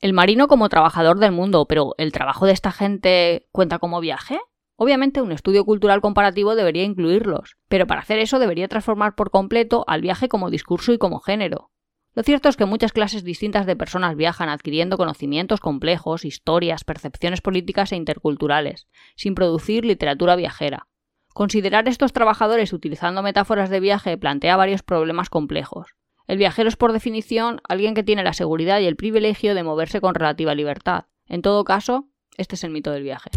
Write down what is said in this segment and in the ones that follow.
El marino como trabajador del mundo, pero ¿el trabajo de esta gente cuenta como viaje? Obviamente un estudio cultural comparativo debería incluirlos, pero para hacer eso debería transformar por completo al viaje como discurso y como género. Lo cierto es que muchas clases distintas de personas viajan adquiriendo conocimientos complejos, historias, percepciones políticas e interculturales, sin producir literatura viajera. Considerar estos trabajadores utilizando metáforas de viaje plantea varios problemas complejos. El viajero es por definición alguien que tiene la seguridad y el privilegio de moverse con relativa libertad. En todo caso, este es el mito del viaje.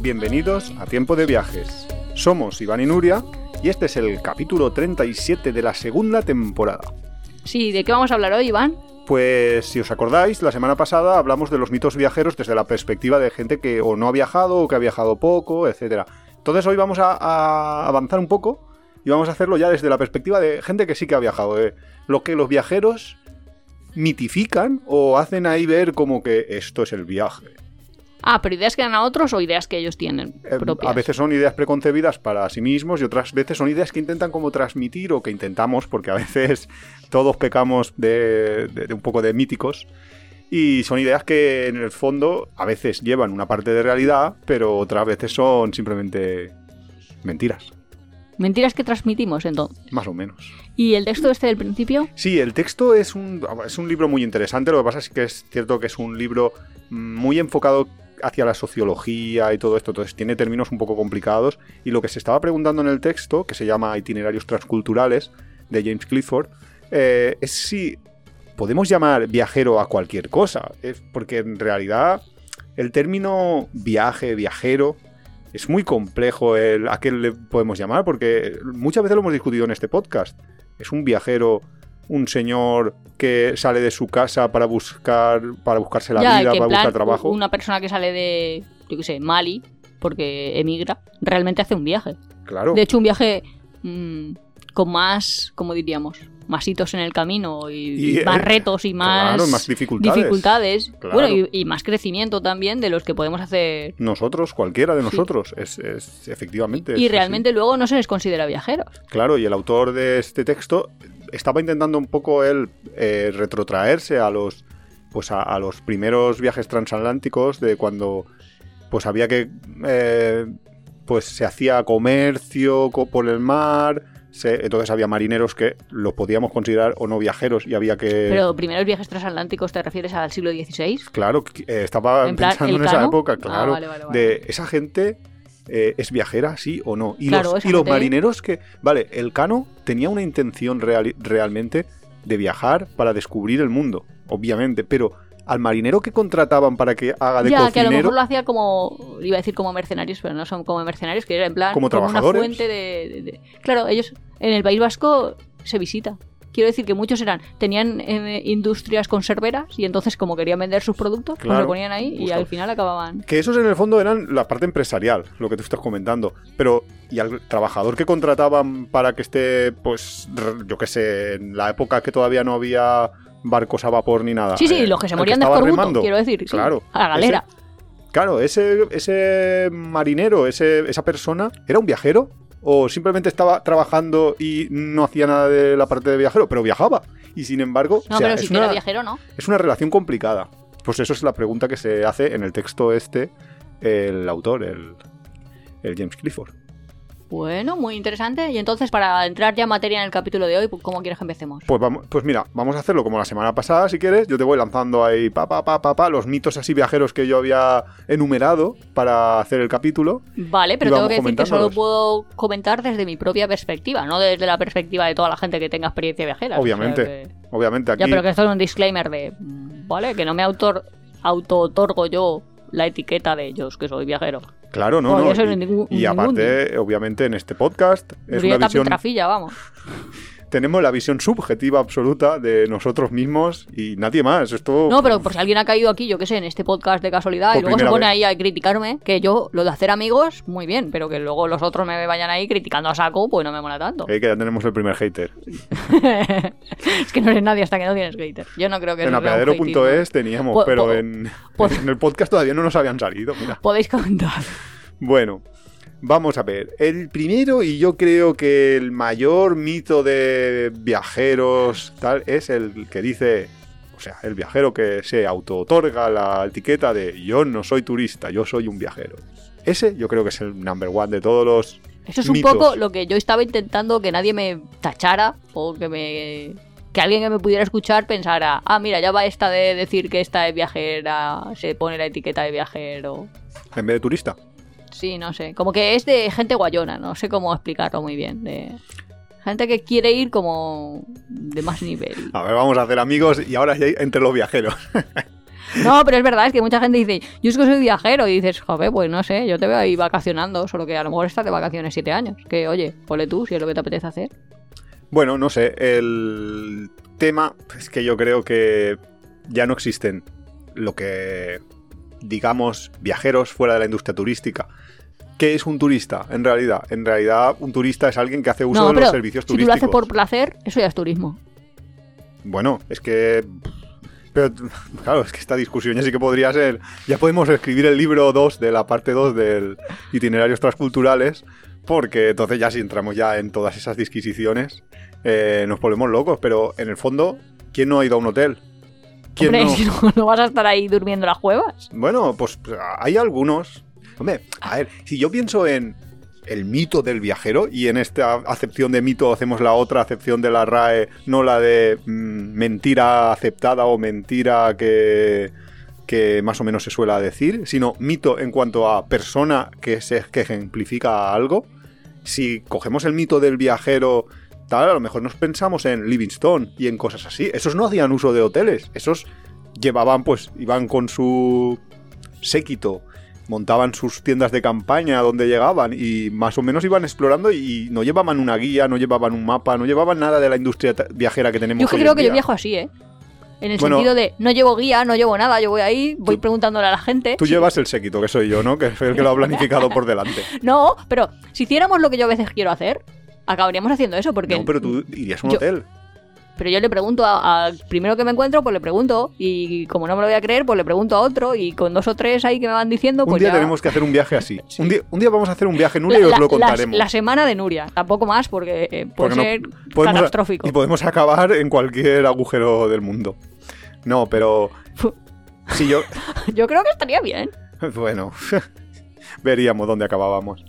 Bienvenidos a Tiempo de Viajes. Somos Iván y Nuria y este es el capítulo 37 de la segunda temporada. Sí, ¿de qué vamos a hablar hoy, Iván? Pues si os acordáis, la semana pasada hablamos de los mitos viajeros desde la perspectiva de gente que o no ha viajado o que ha viajado poco, etc. Entonces hoy vamos a, avanzar un poco y vamos a hacerlo ya desde la perspectiva de gente que sí que ha viajado, de lo que los viajeros mitifican o hacen ahí ver como que esto es el viaje. Ah, pero ideas que dan a otros o ideas que ellos tienen. Eh, a veces son ideas preconcebidas para sí mismos y otras veces son ideas que intentan como transmitir o que intentamos, porque a veces todos pecamos de, un poco de míticos. Y son ideas que en el fondo a veces llevan una parte de realidad, pero otras veces son simplemente mentiras. ¿Mentiras que transmitimos entonces? Más o menos. ¿Y el texto este del principio? Sí, el texto es un, es un libro muy interesante. Lo que pasa es que es cierto que es un libro muy enfocado hacia la sociología y todo esto, entonces tiene términos un poco complicados y lo que se estaba preguntando en el texto, que se llama Itinerarios Transculturales, de James Clifford, eh, es si podemos llamar viajero a cualquier cosa, porque en realidad el término viaje, viajero, es muy complejo el, a qué le podemos llamar, porque muchas veces lo hemos discutido en este podcast. Es un viajero un señor que sale de su casa para buscar para buscarse la vida, para buscar trabajo. Una persona que sale de, yo qué sé, Mali, porque emigra, realmente hace un viaje. Claro. De hecho, un viaje mm, con más, como diríamos, más hitos en el camino y, más retos y más, más dificultades. dificultades. Bueno, y, más crecimiento también de los que podemos hacer. Nosotros, cualquiera de nosotros, es, efectivamente. Y, realmente luego no se les considera viajeros. Claro, y el autor de este texto estaba intentando un poco él eh, retrotraerse a los pues a, los primeros viajes transatlánticos de cuando pues había que eh, pues se hacía comercio por el mar entonces había marineros que los podíamos considerar o no viajeros y había que... Pero primeros viajes transatlánticos te refieres al siglo XVI? Claro, eh, estaba pensando en esa época, ah, claro, de esa gente eh, es viajera, sí o no. Y los, y los marineros que, vale, el Cano tenía una intención real, realmente de viajar para descubrir el mundo, obviamente, pero al marinero que contrataban para que haga de ya, que a lo mejor lo hacía como, iba a decir como mercenarios, pero no son como mercenarios, que era en plan como, una fuente de, Claro, ellos en el País Vasco se visita. Quiero decir que muchos eran tenían eh, industrias conserveras y entonces como querían vender sus productos, pues lo ponían ahí y al final acababan. Que esos en el fondo eran la parte empresarial, lo que tú estás comentando. Pero y al trabajador que contrataban para que esté, pues, yo qué sé, en la época que todavía no había barcos a vapor ni nada. Sí, sí, eh, los que se morían de escorbuto, quiero decir. Claro. a la galera. claro, ese, ese marinero, ese, esa persona, ¿era un viajero? O simplemente estaba trabajando y no hacía nada de la parte de viajero, pero viajaba. Y sin embargo, no, pero si era viajero, ¿no? Es una relación complicada. Pues eso es la pregunta que se hace en el texto este el autor, el, el James Clifford. Bueno, muy interesante. Y entonces, para entrar ya en materia en el capítulo de hoy, ¿cómo quieres que empecemos? Pues, vamos, pues mira, vamos a hacerlo como la semana pasada, si quieres. Yo te voy lanzando ahí, pa, pa, pa, pa, pa, los mitos así viajeros que yo había enumerado para hacer el capítulo. Vale, pero tengo que decir que solo puedo comentar desde mi propia perspectiva, no desde la perspectiva de toda la gente que tenga experiencia viajera. Obviamente, obviamente. Aquí... Ya, pero que esto es un disclaimer de, ¿vale? Que no me autor auto-otorgo yo la etiqueta de ellos, que soy viajero. Claro, no, no. Y, aparte, obviamente, en este podcast es una visión... vamos. tenemos la visión subjetiva absoluta de nosotros mismos y nadie más. Esto. No, pero por si alguien ha caído aquí, yo qué sé, en este podcast de casualidad y luego se pone vez. ahí a criticarme, que yo lo de hacer amigos, muy bien, pero que luego los otros me vayan ahí criticando a saco, pues no me mola tanto. Eh, que ya tenemos el primer hater. es que no eres nadie hasta que no tienes hater. Yo no creo que En apeadero.es teníamos, Po- pero en, en el podcast todavía no nos habían salido. Mira. Podéis comentar. Bueno, vamos a ver. El primero y yo creo que el mayor mito de viajeros tal es el que dice, o sea, el viajero que se auto-otorga la etiqueta de yo no soy turista, yo soy un viajero. Ese yo creo que es el number one de todos los Eso es un poco lo que yo estaba intentando que nadie me tachara o que me que alguien que me pudiera escuchar pensara, ah, mira, ya va esta de decir que esta es viajera, se pone la etiqueta de viajero. En vez de turista. Sí, no sé, como que es de gente guayona, no sé cómo explicarlo muy bien, de gente que quiere ir como de más nivel. A ver, vamos a hacer amigos y ahora ya hay entre los viajeros. No, pero es verdad, es que mucha gente dice, yo es que soy viajero, y dices, joder, pues no sé, yo te veo ahí vacacionando, solo que a lo mejor estás de vacaciones siete años. Que, oye, ponle tú si es lo que te apetece hacer. Bueno, no sé, el tema es que yo creo que ya no existen lo que digamos viajeros fuera de la industria turística. ¿Qué es un turista en realidad? En realidad un turista es alguien que hace uso no, de los servicios si tú lo turísticos. haces por placer, eso ya es turismo. Bueno, es que pero claro, es que esta discusión ya sí que podría ser, ya podemos escribir el libro 2 de la parte 2 del itinerarios transculturales porque entonces ya si entramos ya en todas esas disquisiciones eh, nos volvemos locos, pero en el fondo, ¿quién no ha ido a un hotel? ¿Quién Hombre, no? si no, no vas a estar ahí durmiendo en las cuevas. Bueno, pues hay algunos. Hombre, a ver, si yo pienso en el mito del viajero y en esta acepción de mito hacemos la otra acepción de la RAE, no la de mm, mentira aceptada o mentira que, que más o menos se suele decir, sino mito en cuanto a persona que, se, que ejemplifica algo. Si cogemos el mito del viajero tal, a lo mejor nos pensamos en Livingstone y en cosas así. Esos no hacían uso de hoteles, esos llevaban, pues, iban con su séquito, montaban sus tiendas de campaña donde llegaban y más o menos iban explorando y no llevaban una guía, no llevaban un mapa, no llevaban nada de la industria viajera que tenemos Yo hoy creo en que yo día. viajo así, ¿eh? En el Bueno. sentido de no llevo guía, no llevo nada, yo voy ahí, voy Tú- preguntándole a la gente. Tú llevas el séquito, que soy yo, ¿no? Que es el que lo ha planificado por delante. No, pero si hiciéramos lo que yo a veces quiero hacer, acabaríamos haciendo eso, porque... No, pero tú irías a un yo- hotel. Pero yo le pregunto a- al primero que me encuentro, pues le pregunto. Y como no me lo voy a creer, pues le pregunto a otro. Y con dos o tres ahí que me van diciendo, Un pues día ya... tenemos que hacer un viaje así. Sí. Un, día, un día vamos a hacer un viaje, Nuria, y La- os lo contaremos. La, semana de Nuria, tampoco más porque eh, puede Porque no ser podemos- catastrófico. Y podemos acabar en cualquier agujero del mundo. No, pero si yo... Yo creo que estaría bien. Bueno, veríamos dónde acabábamos.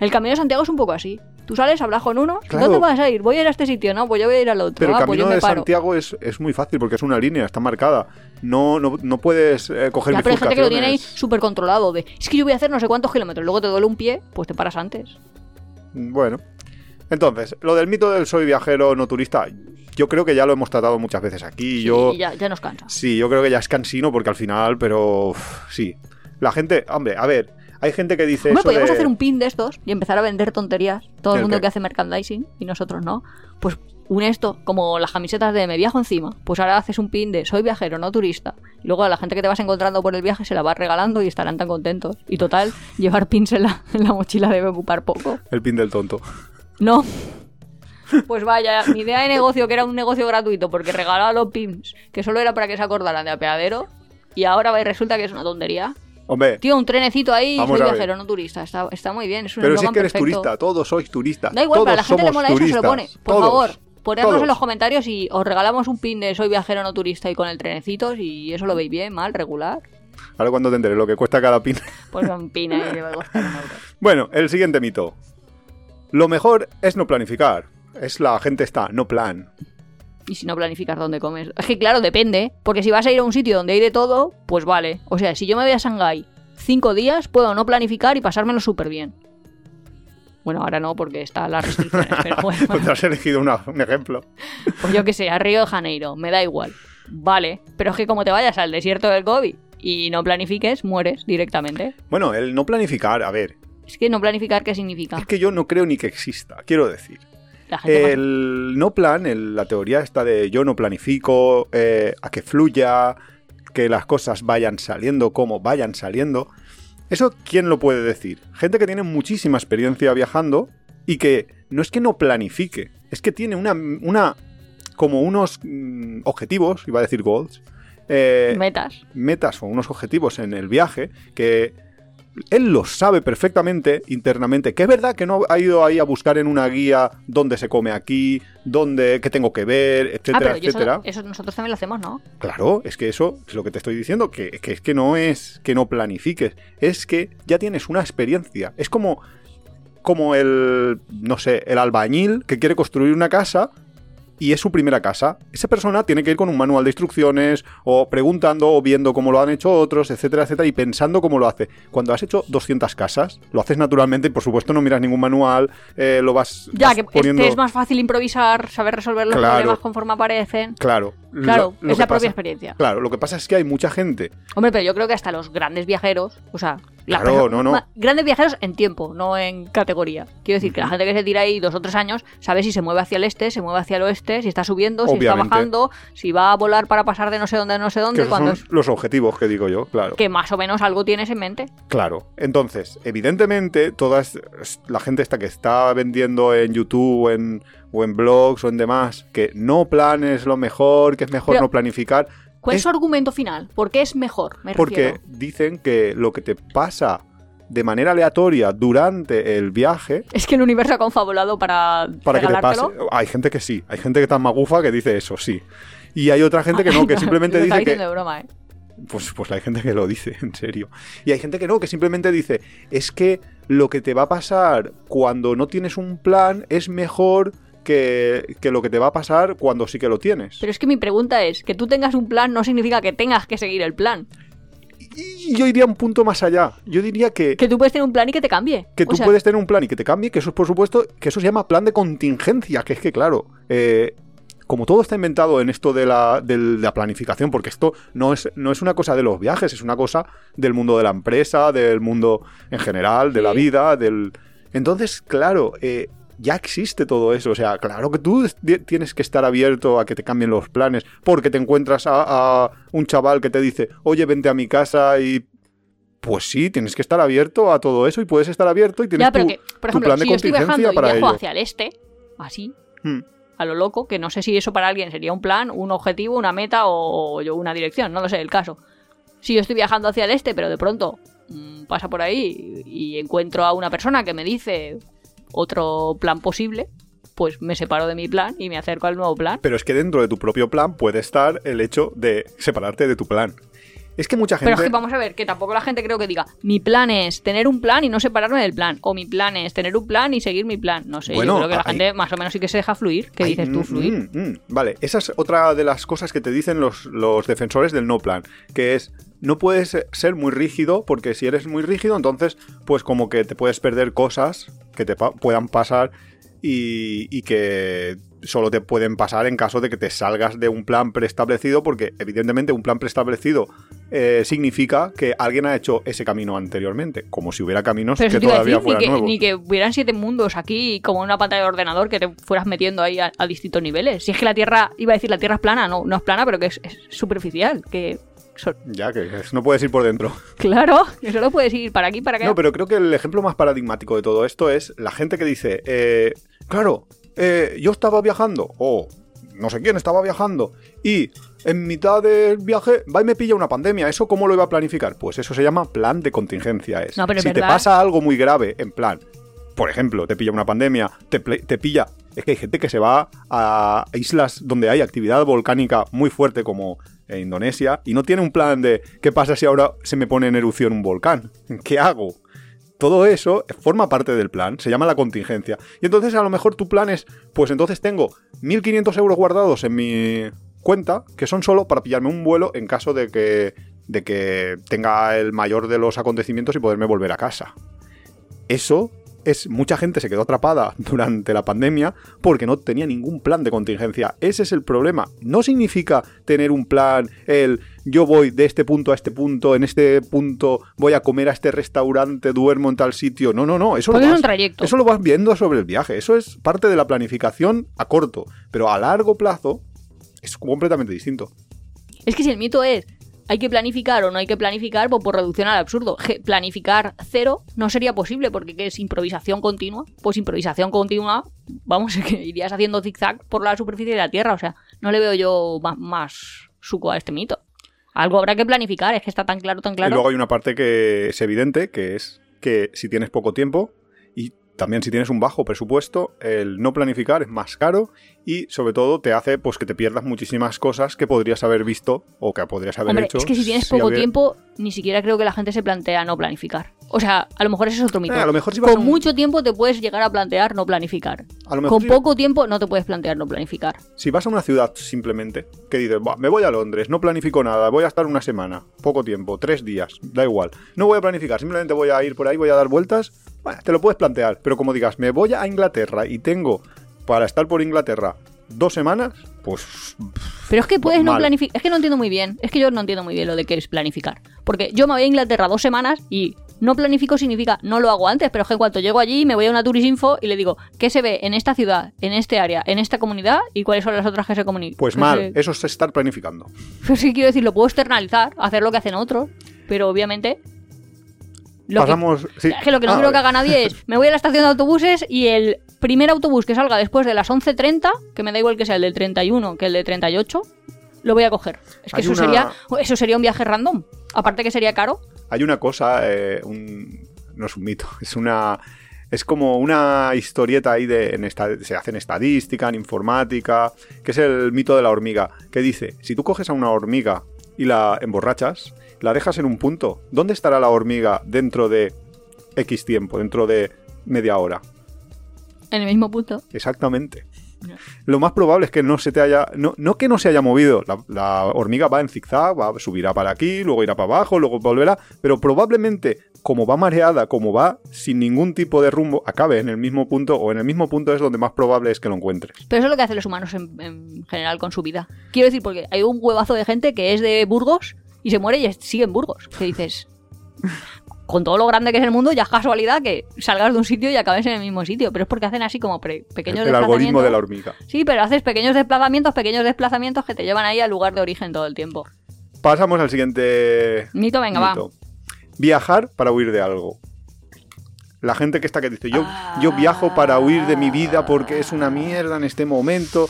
El Camino de Santiago es un poco así. Tú sales, hablas con uno. Claro. ¿Dónde vas a ir? Voy a ir a este sitio, ¿no? Pues yo voy a ir al otro. Pero el ah, pues yo camino de paro. Santiago es, es muy fácil porque es una línea, está marcada. No, no, no puedes eh, coger Ya, pero hay gente que lo tiene ahí súper controlado. De, es que yo voy a hacer no sé cuántos kilómetros. Luego te duele un pie, pues te paras antes. Bueno. Entonces, lo del mito del soy viajero no turista, yo creo que ya lo hemos tratado muchas veces aquí. Sí, yo, ya, ya nos cansa. Sí, yo creo que ya es cansino porque al final, pero sí. La gente, hombre, a ver, hay gente que dice eso podríamos de- hacer un pin de estos y empezar a vender tonterías. Todo el ¿El mundo qué? que hace merchandising y nosotros no. Pues un esto, como las camisetas de me viajo encima. Pues ahora haces un pin de soy viajero, no turista. Y luego a la gente que te vas encontrando por el viaje se la vas regalando y estarán tan contentos. Y total, llevar pins en la, en la mochila debe ocupar poco. el pin del tonto. No. Pues vaya, mi idea de negocio, que era un negocio gratuito porque regalaba los pins, que solo era para que se acordaran de apeadero, y ahora resulta que es una tontería. Hombre, Tío, un trenecito ahí, soy viajero, no turista. Está, está muy bien, es un pero si es que eres perfecto. turista, todos sois turistas. Da igual, todos para la gente le mola eso, se lo turistas, pone. Por todos, favor, ponednos en los comentarios y os regalamos un pin de soy viajero, no turista y con el trenecito, y eso lo veis bien, mal, regular. Ahora cuando te enteres lo que cuesta cada pin. Pues un pin ahí va a costar un euro. Bueno, el siguiente mito. Lo mejor es no planificar. Es la gente está, no plan. Y si no planificas dónde comes. Es que claro, depende. Porque si vas a ir a un sitio donde hay de todo, pues vale. O sea, si yo me voy a Shanghái cinco días, puedo no planificar y pasármelo súper bien. Bueno, ahora no, porque están las restricciones, pero bueno. Pues te has elegido una- un ejemplo. Pues yo qué sé, a Río de Janeiro, me da igual. Vale, pero es que como te vayas al desierto del Gobi y no planifiques, mueres directamente. Bueno, el no planificar, a ver, Es que no planificar, ¿qué significa? es que yo no creo ni que exista. Quiero decir, El no plan, el- la teoría esta de yo no planifico, eh, a que fluya, que las cosas vayan saliendo como vayan saliendo. ¿Eso quién lo puede decir? Gente que tiene muchísima experiencia viajando y que no es que no planifique, es que tiene una, una como unos mm, objetivos, iba a decir goals, eh, metas. metas o unos objetivos en el viaje que él lo sabe perfectamente internamente. Que es verdad que no ha ido ahí a buscar en una guía dónde se come aquí, dónde, qué tengo que ver, Ah, etcétera, pero yo eso, etcétera. eso nosotros también lo hacemos, ¿no? Claro, es que eso es lo que te estoy diciendo, que, que es que no es que no planifiques, es que ya tienes una experiencia. Es como, como el, no sé, el albañil que quiere construir una casa y es su primera casa. Esa persona tiene que ir con un manual de instrucciones o preguntando o viendo cómo lo han hecho otros, etcétera, etcétera, y pensando cómo lo hace. Cuando has hecho 200 casas, lo haces naturalmente y por supuesto no miras ningún manual, eh, lo vas, Ya, vas que poniendo... este es más fácil improvisar, saber resolver los Claro. problemas conforme aparecen. Claro, Claro, lo- lo es la propia experiencia. Claro, lo que pasa es que hay mucha gente Hombre, pero yo creo que hasta los grandes viajeros, o sea, Claro, no, no. grandes viajeros en tiempo, no en categoría. Quiero decir que la gente que se tira ahí dos o tres años sabe si se mueve hacia el este, se mueve hacia el oeste, si está subiendo, si está bajando, si va a volar para pasar de no sé dónde a no sé que dónde, cuando son es los objetivos que digo yo, claro. que más o menos algo tienes en mente. Claro. Entonces, evidentemente, toda la gente esta que está vendiendo en YouTube o en, o en blogs o en demás, que no planes lo mejor, que es mejor Pero- no planificar, ¿Cuál es Es- su argumento final? ¿Por qué es mejor? Me porque refiero. dicen que lo que te pasa de manera aleatoria durante el viaje, Es que el universo ha confabulado para, para que te pase... Hay gente que sí, hay gente que tan magufa que dice eso, sí. Y hay otra gente que no, que simplemente dice que... de broma, ¿eh? Pues, pues hay gente que lo dice, en serio. Y hay gente que no, que simplemente dice, es que lo que te va a pasar cuando no tienes un plan es mejor que, que lo que te va a pasar cuando sí que lo tienes. Pero es que mi pregunta es, que tú tengas un plan no significa que tengas que seguir el plan. Y yo iría un punto más allá. Yo diría que, Que tú puedes tener un plan y que te cambie. que O tú sea, puedes tener un plan y que te cambie, que eso es por supuesto, que eso se llama plan de contingencia, que es que claro, eh, como todo está inventado en esto de la, de la planificación, porque esto no es, no es una cosa de los viajes, es una cosa del mundo de la empresa, del mundo en general, de la vida, del... Entonces, claro, eh, ya existe todo eso, o sea, claro que tú ti- tienes que estar abierto a que te cambien los planes, porque te encuentras a, a un chaval que te dice, oye, vente a mi casa y... Pues sí, tienes que estar abierto a todo eso y puedes estar abierto y tienes Ya, pero tu- que, por tu ejemplo, plan de si yo estoy contingencia y para viajo ello. hacia el este, así, Hmm. a lo loco, que no sé si eso para alguien sería un plan, un objetivo, una meta o, yo una dirección, no lo sé, el caso. Si yo estoy viajando hacia el este, pero de pronto mm, pasa por ahí y, y encuentro a una persona que me dice otro plan posible, pues me separo de mi plan y me acerco al nuevo plan. Pero es que dentro de tu propio plan puede estar el hecho de separarte de tu plan. Es que mucha gente... Pero es que vamos a ver, que tampoco la gente creo que diga, mi plan es tener un plan y no separarme del plan, o mi plan es tener un plan y seguir mi plan. No sé, Bueno, yo creo que la hay- gente más o menos sí que se deja fluir. ¿Qué dices tú, mm, fluir? mm, mm. Vale, esa es otra de las cosas que te dicen los, los defensores del no plan, que es no puedes ser muy rígido porque si eres muy rígido entonces pues como que te puedes perder cosas que te pa- puedan pasar y, y que solo te pueden pasar en caso de que te salgas de un plan preestablecido porque evidentemente un plan preestablecido eh, significa que alguien ha hecho ese camino anteriormente, como si hubiera caminos Pero que todavía decir, ni fueran que, nuevos. ni que hubieran siete mundos aquí como en una pantalla de ordenador que te fueras metiendo ahí a, a distintos niveles. Si es que la Tierra, iba a decir la Tierra es plana, no, no es plana, pero que es, es superficial. Que Ya, que no puedes ir por dentro. claro, que solo puedes ir para aquí, para acá. No, pero creo que el ejemplo más paradigmático de todo esto es la gente que dice, eh, claro, eh, yo estaba viajando, o no sé quién estaba viajando, y en mitad del viaje va y me pilla una pandemia. ¿Eso cómo lo iba a planificar? Pues eso se llama plan de contingencia. Es. No, pero es si te pasa algo muy grave, en plan, por ejemplo, te pilla una pandemia, te, te pilla... Es que hay gente que se va a islas donde hay actividad volcánica muy fuerte como en Indonesia y no tiene un plan de qué pasa si ahora se me pone en erupción un volcán. ¿Qué hago? Todo eso forma parte del plan, se llama la contingencia. Y entonces a lo mejor tu plan es, pues entonces tengo 1.500 euros guardados en mi cuenta, que son solo para pillarme un vuelo en caso de que, de que tenga el mayor de los acontecimientos y poderme volver a casa. Eso es mucha gente se quedó atrapada durante la pandemia porque no tenía ningún plan de contingencia. Ese es el problema. No significa tener un plan, el yo voy de este punto a este punto, en este punto voy a comer a este restaurante, duermo en tal sitio. No, no, no. Eso, lo Porque es vas, un trayecto. eso lo vas viendo sobre el viaje. Eso es parte de la planificación a corto. Pero a largo plazo es completamente distinto. Es que si el mito es hay que planificar o no hay que planificar, pues por reducción al absurdo. Planificar cero no sería posible porque ¿qué es improvisación continua? Pues improvisación continua, vamos, que irías haciendo zigzag por la superficie de la Tierra. O sea, no le veo yo ma- más, suco a este mito. Algo habrá que planificar, es que está tan claro, tan Y claro. luego hay una parte que es evidente, que es que si tienes poco tiempo y también si tienes un bajo presupuesto, el no planificar es más caro y sobre todo te hace pues que te pierdas muchísimas cosas que podrías haber visto o que podrías haber Hombre, hecho. es que si tienes si poco tiempo, ni siquiera creo que la gente se plantea no planificar. O sea, a lo mejor ese es otro mito. Eh, a lo mejor si vas Con a un- mucho tiempo te puedes llegar a plantear no planificar. A lo mejor Con si- poco tiempo no te puedes plantear no planificar. Si vas a una ciudad simplemente, que dices, "Buah, me voy a Londres, no planifico nada, voy a estar una semana, poco tiempo, tres días, da igual. No voy a planificar, simplemente voy a ir por ahí, voy a dar vueltas, bueno, te lo puedes plantear. Pero como digas, me voy a Inglaterra y tengo para estar por Inglaterra dos semanas, pues Pero es que puedes no planificar. Es que no entiendo muy bien. Es que yo no entiendo muy bien lo de que es planificar. Porque yo me voy a Inglaterra dos semanas y no planifico significa no lo hago antes, pero es que en cuanto llego allí me voy a una Turisinfo y le digo qué se ve en esta ciudad, en este área, en esta comunidad y cuáles son las otras que se comunican. Pues mal, eso es estar planificando. Pues sí, quiero decir, lo puedo externalizar, hacer lo que hacen otros, pero obviamente. Lo que- sí. es que lo que no Ah, quiero que haga nadie es, me voy a la estación de autobuses y el primer autobús que salga después de las 11.30, que me da igual que sea el del 31 que el de 38, lo voy a coger. Es que eso, una- sería, eso sería un viaje random. Aparte que sería caro. Hay una cosa, eh, un- no es un mito, es una. Es como una historieta ahí de. En esta- se hace en estadística, en informática, que es el mito de la hormiga, que dice: si tú coges a una hormiga y la emborrachas, la dejas en un punto, ¿dónde estará la hormiga dentro de X tiempo, dentro de media hora? En el mismo punto. Exactamente. Lo más probable es que no se te haya. No, no que no se haya movido. La, la hormiga va en zigzag, va, subirá para aquí, luego irá para abajo, luego volverá. Pero probablemente, como va mareada, como va sin ningún tipo de rumbo, acabe en el mismo punto, o en el mismo punto es donde más probable es que lo encuentres. Pero eso es lo que hacen los humanos en, en general con su vida. Quiero decir, porque hay un huevazo de gente que es de Burgos y se muere y sigue en Burgos. Que dices, con todo lo grande que es el mundo, ya es casualidad que salgas de un sitio y acabes en el mismo sitio. Pero es porque hacen así como pre- pequeños el algoritmo desplazamientos. de la hormiga. Sí, pero haces pequeños desplazamientos, pequeños desplazamientos que te llevan ahí al lugar de origen todo el tiempo. Pasamos al siguiente. Mito, venga, va. mito. Viajar para huir de algo. La gente que está que dice, yo, yo viajo para huir de mi vida porque es una mierda en este momento.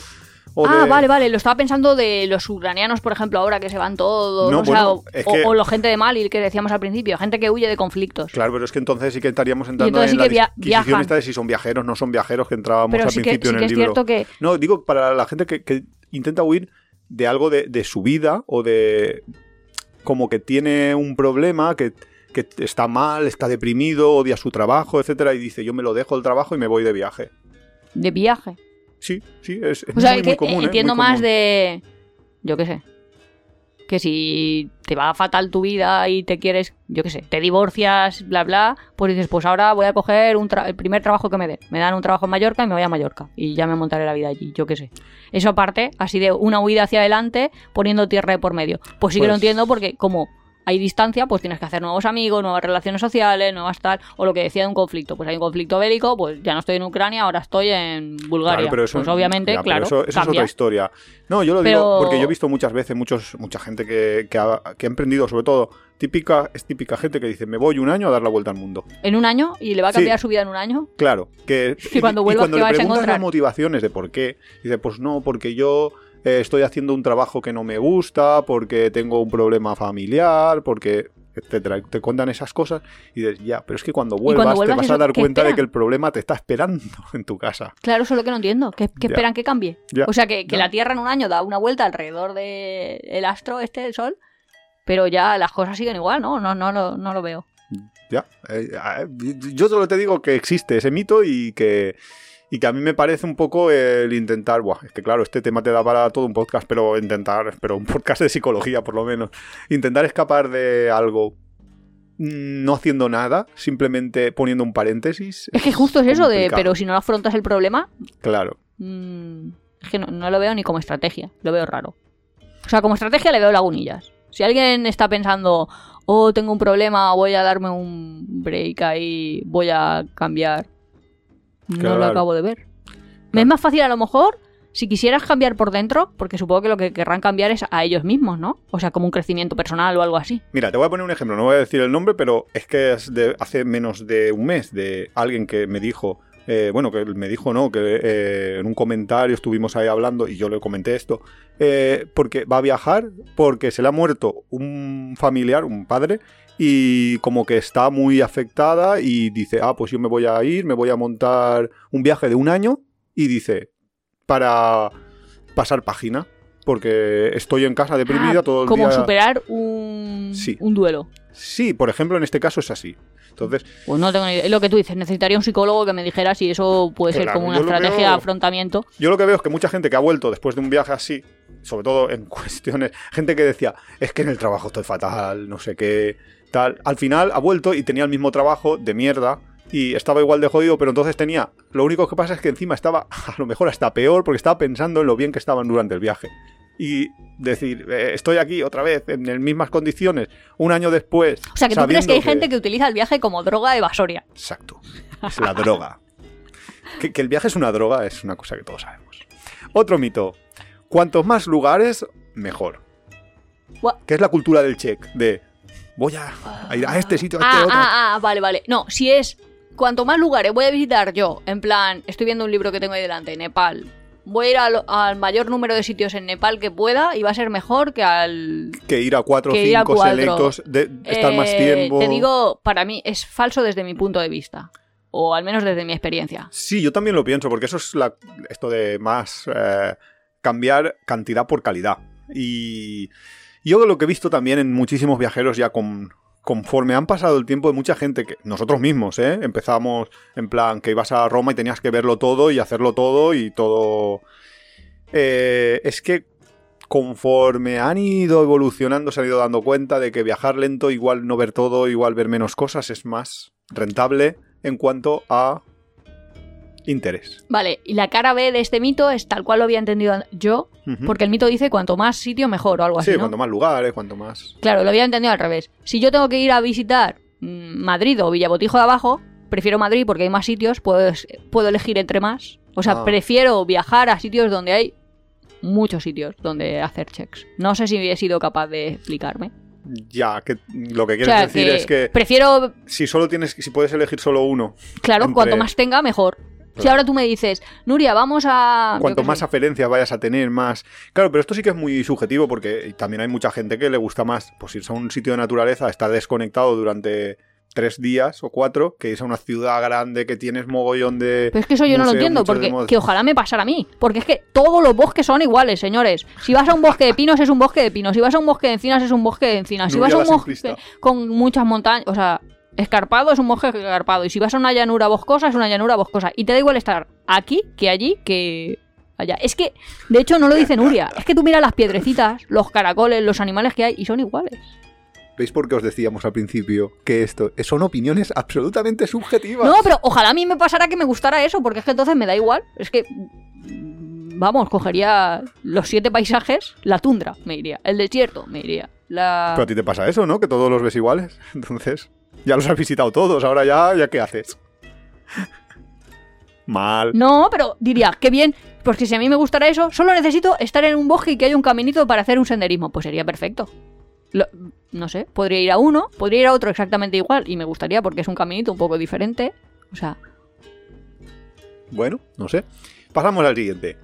O ah, de- vale, vale. Lo estaba pensando de los ucranianos, por ejemplo, ahora que se van todos. No, o, bueno, o, es o- que- o la gente de Mali, que decíamos al principio. Gente que huye de conflictos. Claro, pero es que entonces sí que estaríamos entrando en sí que la via- disquisición viajan. esta de si son viajeros, no son viajeros que entrábamos Pero al sí que, principio sí en que el es libro. cierto que No, digo para la gente que, que intenta huir de algo de, de su vida o de como que tiene un problema, que, que está mal, está deprimido, odia su trabajo, etcétera, y dice yo me lo dejo el trabajo y me voy de viaje. de viaje. Sí, sí, es, es O sea, muy, que muy común. ¿eh? entiendo Muy más común. de. Yo qué sé. Que si te va fatal tu vida y te quieres, yo qué sé, te divorcias, bla, bla, pues dices, pues ahora voy a coger un tra- el primer trabajo que me den. Me dan un trabajo en Mallorca y me voy a Mallorca. Y ya me montaré la vida allí, yo qué sé. Eso aparte, así de una huida hacia adelante, poniendo tierra de por medio. Pues sí que lo Pues- entiendo porque como hay distancia, pues tienes que hacer nuevos amigos, nuevas relaciones sociales, nuevas tal. O lo que decía de un conflicto. Pues hay un conflicto bélico, pues ya no estoy en Ucrania, ahora estoy en Bulgaria. Claro, pero eso, pues obviamente, ya, pero claro, eso, eso es otra historia. No, yo lo Pero- digo porque yo he visto muchas veces muchos, mucha gente que, que ha, que ha emprendido, sobre todo, típica, es típica gente que dice, me voy un año a dar la vuelta al mundo. en un año y le va a Sí. cambiar su vida en un año. Claro, que Y cuando vuelvas, cuando ¿qué le vais a encontrar? las motivaciones de por qué, dice, pues no, porque yo eh, estoy haciendo un trabajo que no me gusta, porque tengo un problema familiar, porque etcétera, te cuentan esas cosas y dices, ya, pero es que cuando vuelvas, cuando vuelvas, te vas a dar ¿qué cuenta de que el problema te está esperando en tu casa. Claro, eso es lo que no entiendo. ¿Qué, esperan que cambie? Ya. O sea, que, que la Tierra en un año da una vuelta alrededor del el astro este, el Sol, pero ya las cosas siguen igual, ¿no? No, no, lo- no lo veo. Ya, eh, eh, yo solo te digo que existe ese mito y que, y que a mí me parece un poco el intentar, buah, es que claro, este tema te da para todo un podcast, pero intentar, pero un podcast de psicología por lo menos, intentar escapar de algo no haciendo nada, simplemente poniendo un paréntesis. Es que justo es eso de, pero si no afrontas el problema, Claro. mm, es que no, no lo veo ni como estrategia, lo veo raro. O sea, como estrategia le veo lagunillas. Si alguien está pensando, oh, tengo un problema, voy a darme un break ahí, voy a cambiar, no lo acabo de ver. Me es más fácil a lo mejor si quisieras cambiar por dentro, porque supongo que lo que querrán cambiar es a ellos mismos, ¿no? O sea, como un crecimiento personal o algo así. Mira, te voy a poner un ejemplo, no voy a decir el nombre, pero es que es de hace menos de un mes de alguien que me dijo, eh, bueno, que me dijo no, que eh, en un comentario estuvimos ahí hablando y yo le comenté esto, eh, porque va a viajar porque se le ha muerto un familiar, un padre, y como que está muy afectada y dice, ah, pues yo me voy a ir, me voy a montar un viaje de un año y dice, para pasar página. Porque estoy en casa deprimida Ah, todo el como día. superar un, Sí. un duelo. Sí, por ejemplo, en este caso es así. Entonces, Pues no tengo ni idea. Es lo que tú dices, necesitaría un psicólogo que me dijera si eso puede ser como una estrategia veo- de afrontamiento. yo lo que veo es que mucha gente que ha vuelto después de un viaje así, sobre todo en cuestiones, gente que decía, es que en el trabajo estoy fatal, no sé qué, tal, al final ha vuelto y tenía el mismo trabajo de mierda y estaba igual de jodido, pero entonces tenía, lo único que pasa es que encima estaba a lo mejor hasta peor porque estaba pensando en lo bien que estaban durante el viaje. Y decir, eh, estoy aquí otra vez en las mismas condiciones, un año después. O sea, que tú crees que hay gente que utiliza el viaje como droga evasoria. Exacto. Es la droga. Que, que el viaje es una droga es una cosa que todos sabemos. Otro mito. Cuantos más lugares, mejor. Gua- Que es la cultura del check. De voy a, a ir a este sitio, a este Ah, otro. ah, ah, vale, vale. No, si es cuanto más lugares voy a visitar yo, en plan, estoy viendo un libro que tengo ahí delante, Nepal. Voy a ir al, al mayor número de sitios en Nepal que pueda y va a ser mejor que al Que ir a cuatro o cinco selectos, de, estar más Eh, tiempo. Te digo, para mí es falso desde mi punto de vista. O al menos desde mi experiencia. Sí, yo también lo pienso, porque eso es la, esto de más eh, cambiar cantidad por calidad. Y yo lo que he visto también en muchísimos viajeros ya con, conforme han pasado el tiempo de mucha gente que nosotros mismos, ¿eh? Empezamos en plan que ibas a Roma y tenías que verlo todo y hacerlo todo y todo... Eh, es que conforme han ido evolucionando se han ido dando cuenta de que viajar lento, igual no ver todo, igual ver menos cosas, es más rentable en cuanto a interés. Vale, y la cara B de este mito es tal cual lo había entendido yo, porque el mito dice cuanto más sitio mejor o algo así. Sí, ¿no? cuanto más lugares, cuanto más... Claro, lo había entendido al revés. Si yo tengo que ir a visitar mm, Madrid o Villabotijo de Abajo, prefiero Madrid porque hay más sitios, puedo, puedo elegir entre más. O sea, Ah. prefiero viajar a sitios donde hay muchos sitios donde hacer checks. No sé si he sido capaz de explicarme. Ya, que lo que O quieres sea, decir que es que prefiero, si solo tienes, si puedes elegir solo uno, claro, entre- cuanto más tenga, mejor. Si ahora tú me dices, Nuria, vamos a... cuanto más sé. aferencias vayas a tener, más... Claro, pero esto sí que es muy subjetivo porque también hay mucha gente que le gusta más pues irse a un sitio de naturaleza, estar desconectado durante tres días o cuatro, que irse a una ciudad grande que tienes mogollón de... Pero es que eso yo no lo entiendo, porque que ojalá me pasara a mí. Porque es que todos los bosques son iguales, señores. Si vas a un bosque de pinos es un bosque de pinos. Si vas a un bosque de encinas es un bosque de encinas. Si Nuria vas a un bosque simplista. con muchas montañas, o sea, escarpado es un bosque escarpado. Y si vas a una llanura boscosa es una llanura boscosa. Y te da igual estar aquí que allí que allá. Es que, de hecho, no lo dice Nuria. Es que tú miras las piedrecitas, los caracoles, los animales que hay y son iguales. ¿Veis por qué os decíamos al principio que esto son opiniones absolutamente subjetivas? No, pero ojalá a mí me pasara que me gustara eso, porque es que entonces me da igual. Es que. Vamos, cogería los siete paisajes, la tundra, me iría. El desierto, me iría. La. Pero a ti te pasa eso, ¿no? Que todos los ves iguales. Entonces, ya los has visitado todos, ahora ya, ¿ya qué haces? Mal. No, pero diría, qué bien. Porque si a mí me gustara eso, solo necesito estar en un bosque y que haya un caminito para hacer un senderismo. Pues sería perfecto. Lo- no sé, podría ir a uno, podría ir a otro exactamente igual. Y me gustaría porque es un caminito un poco diferente. O sea, Bueno, no sé. Pasamos al siguiente.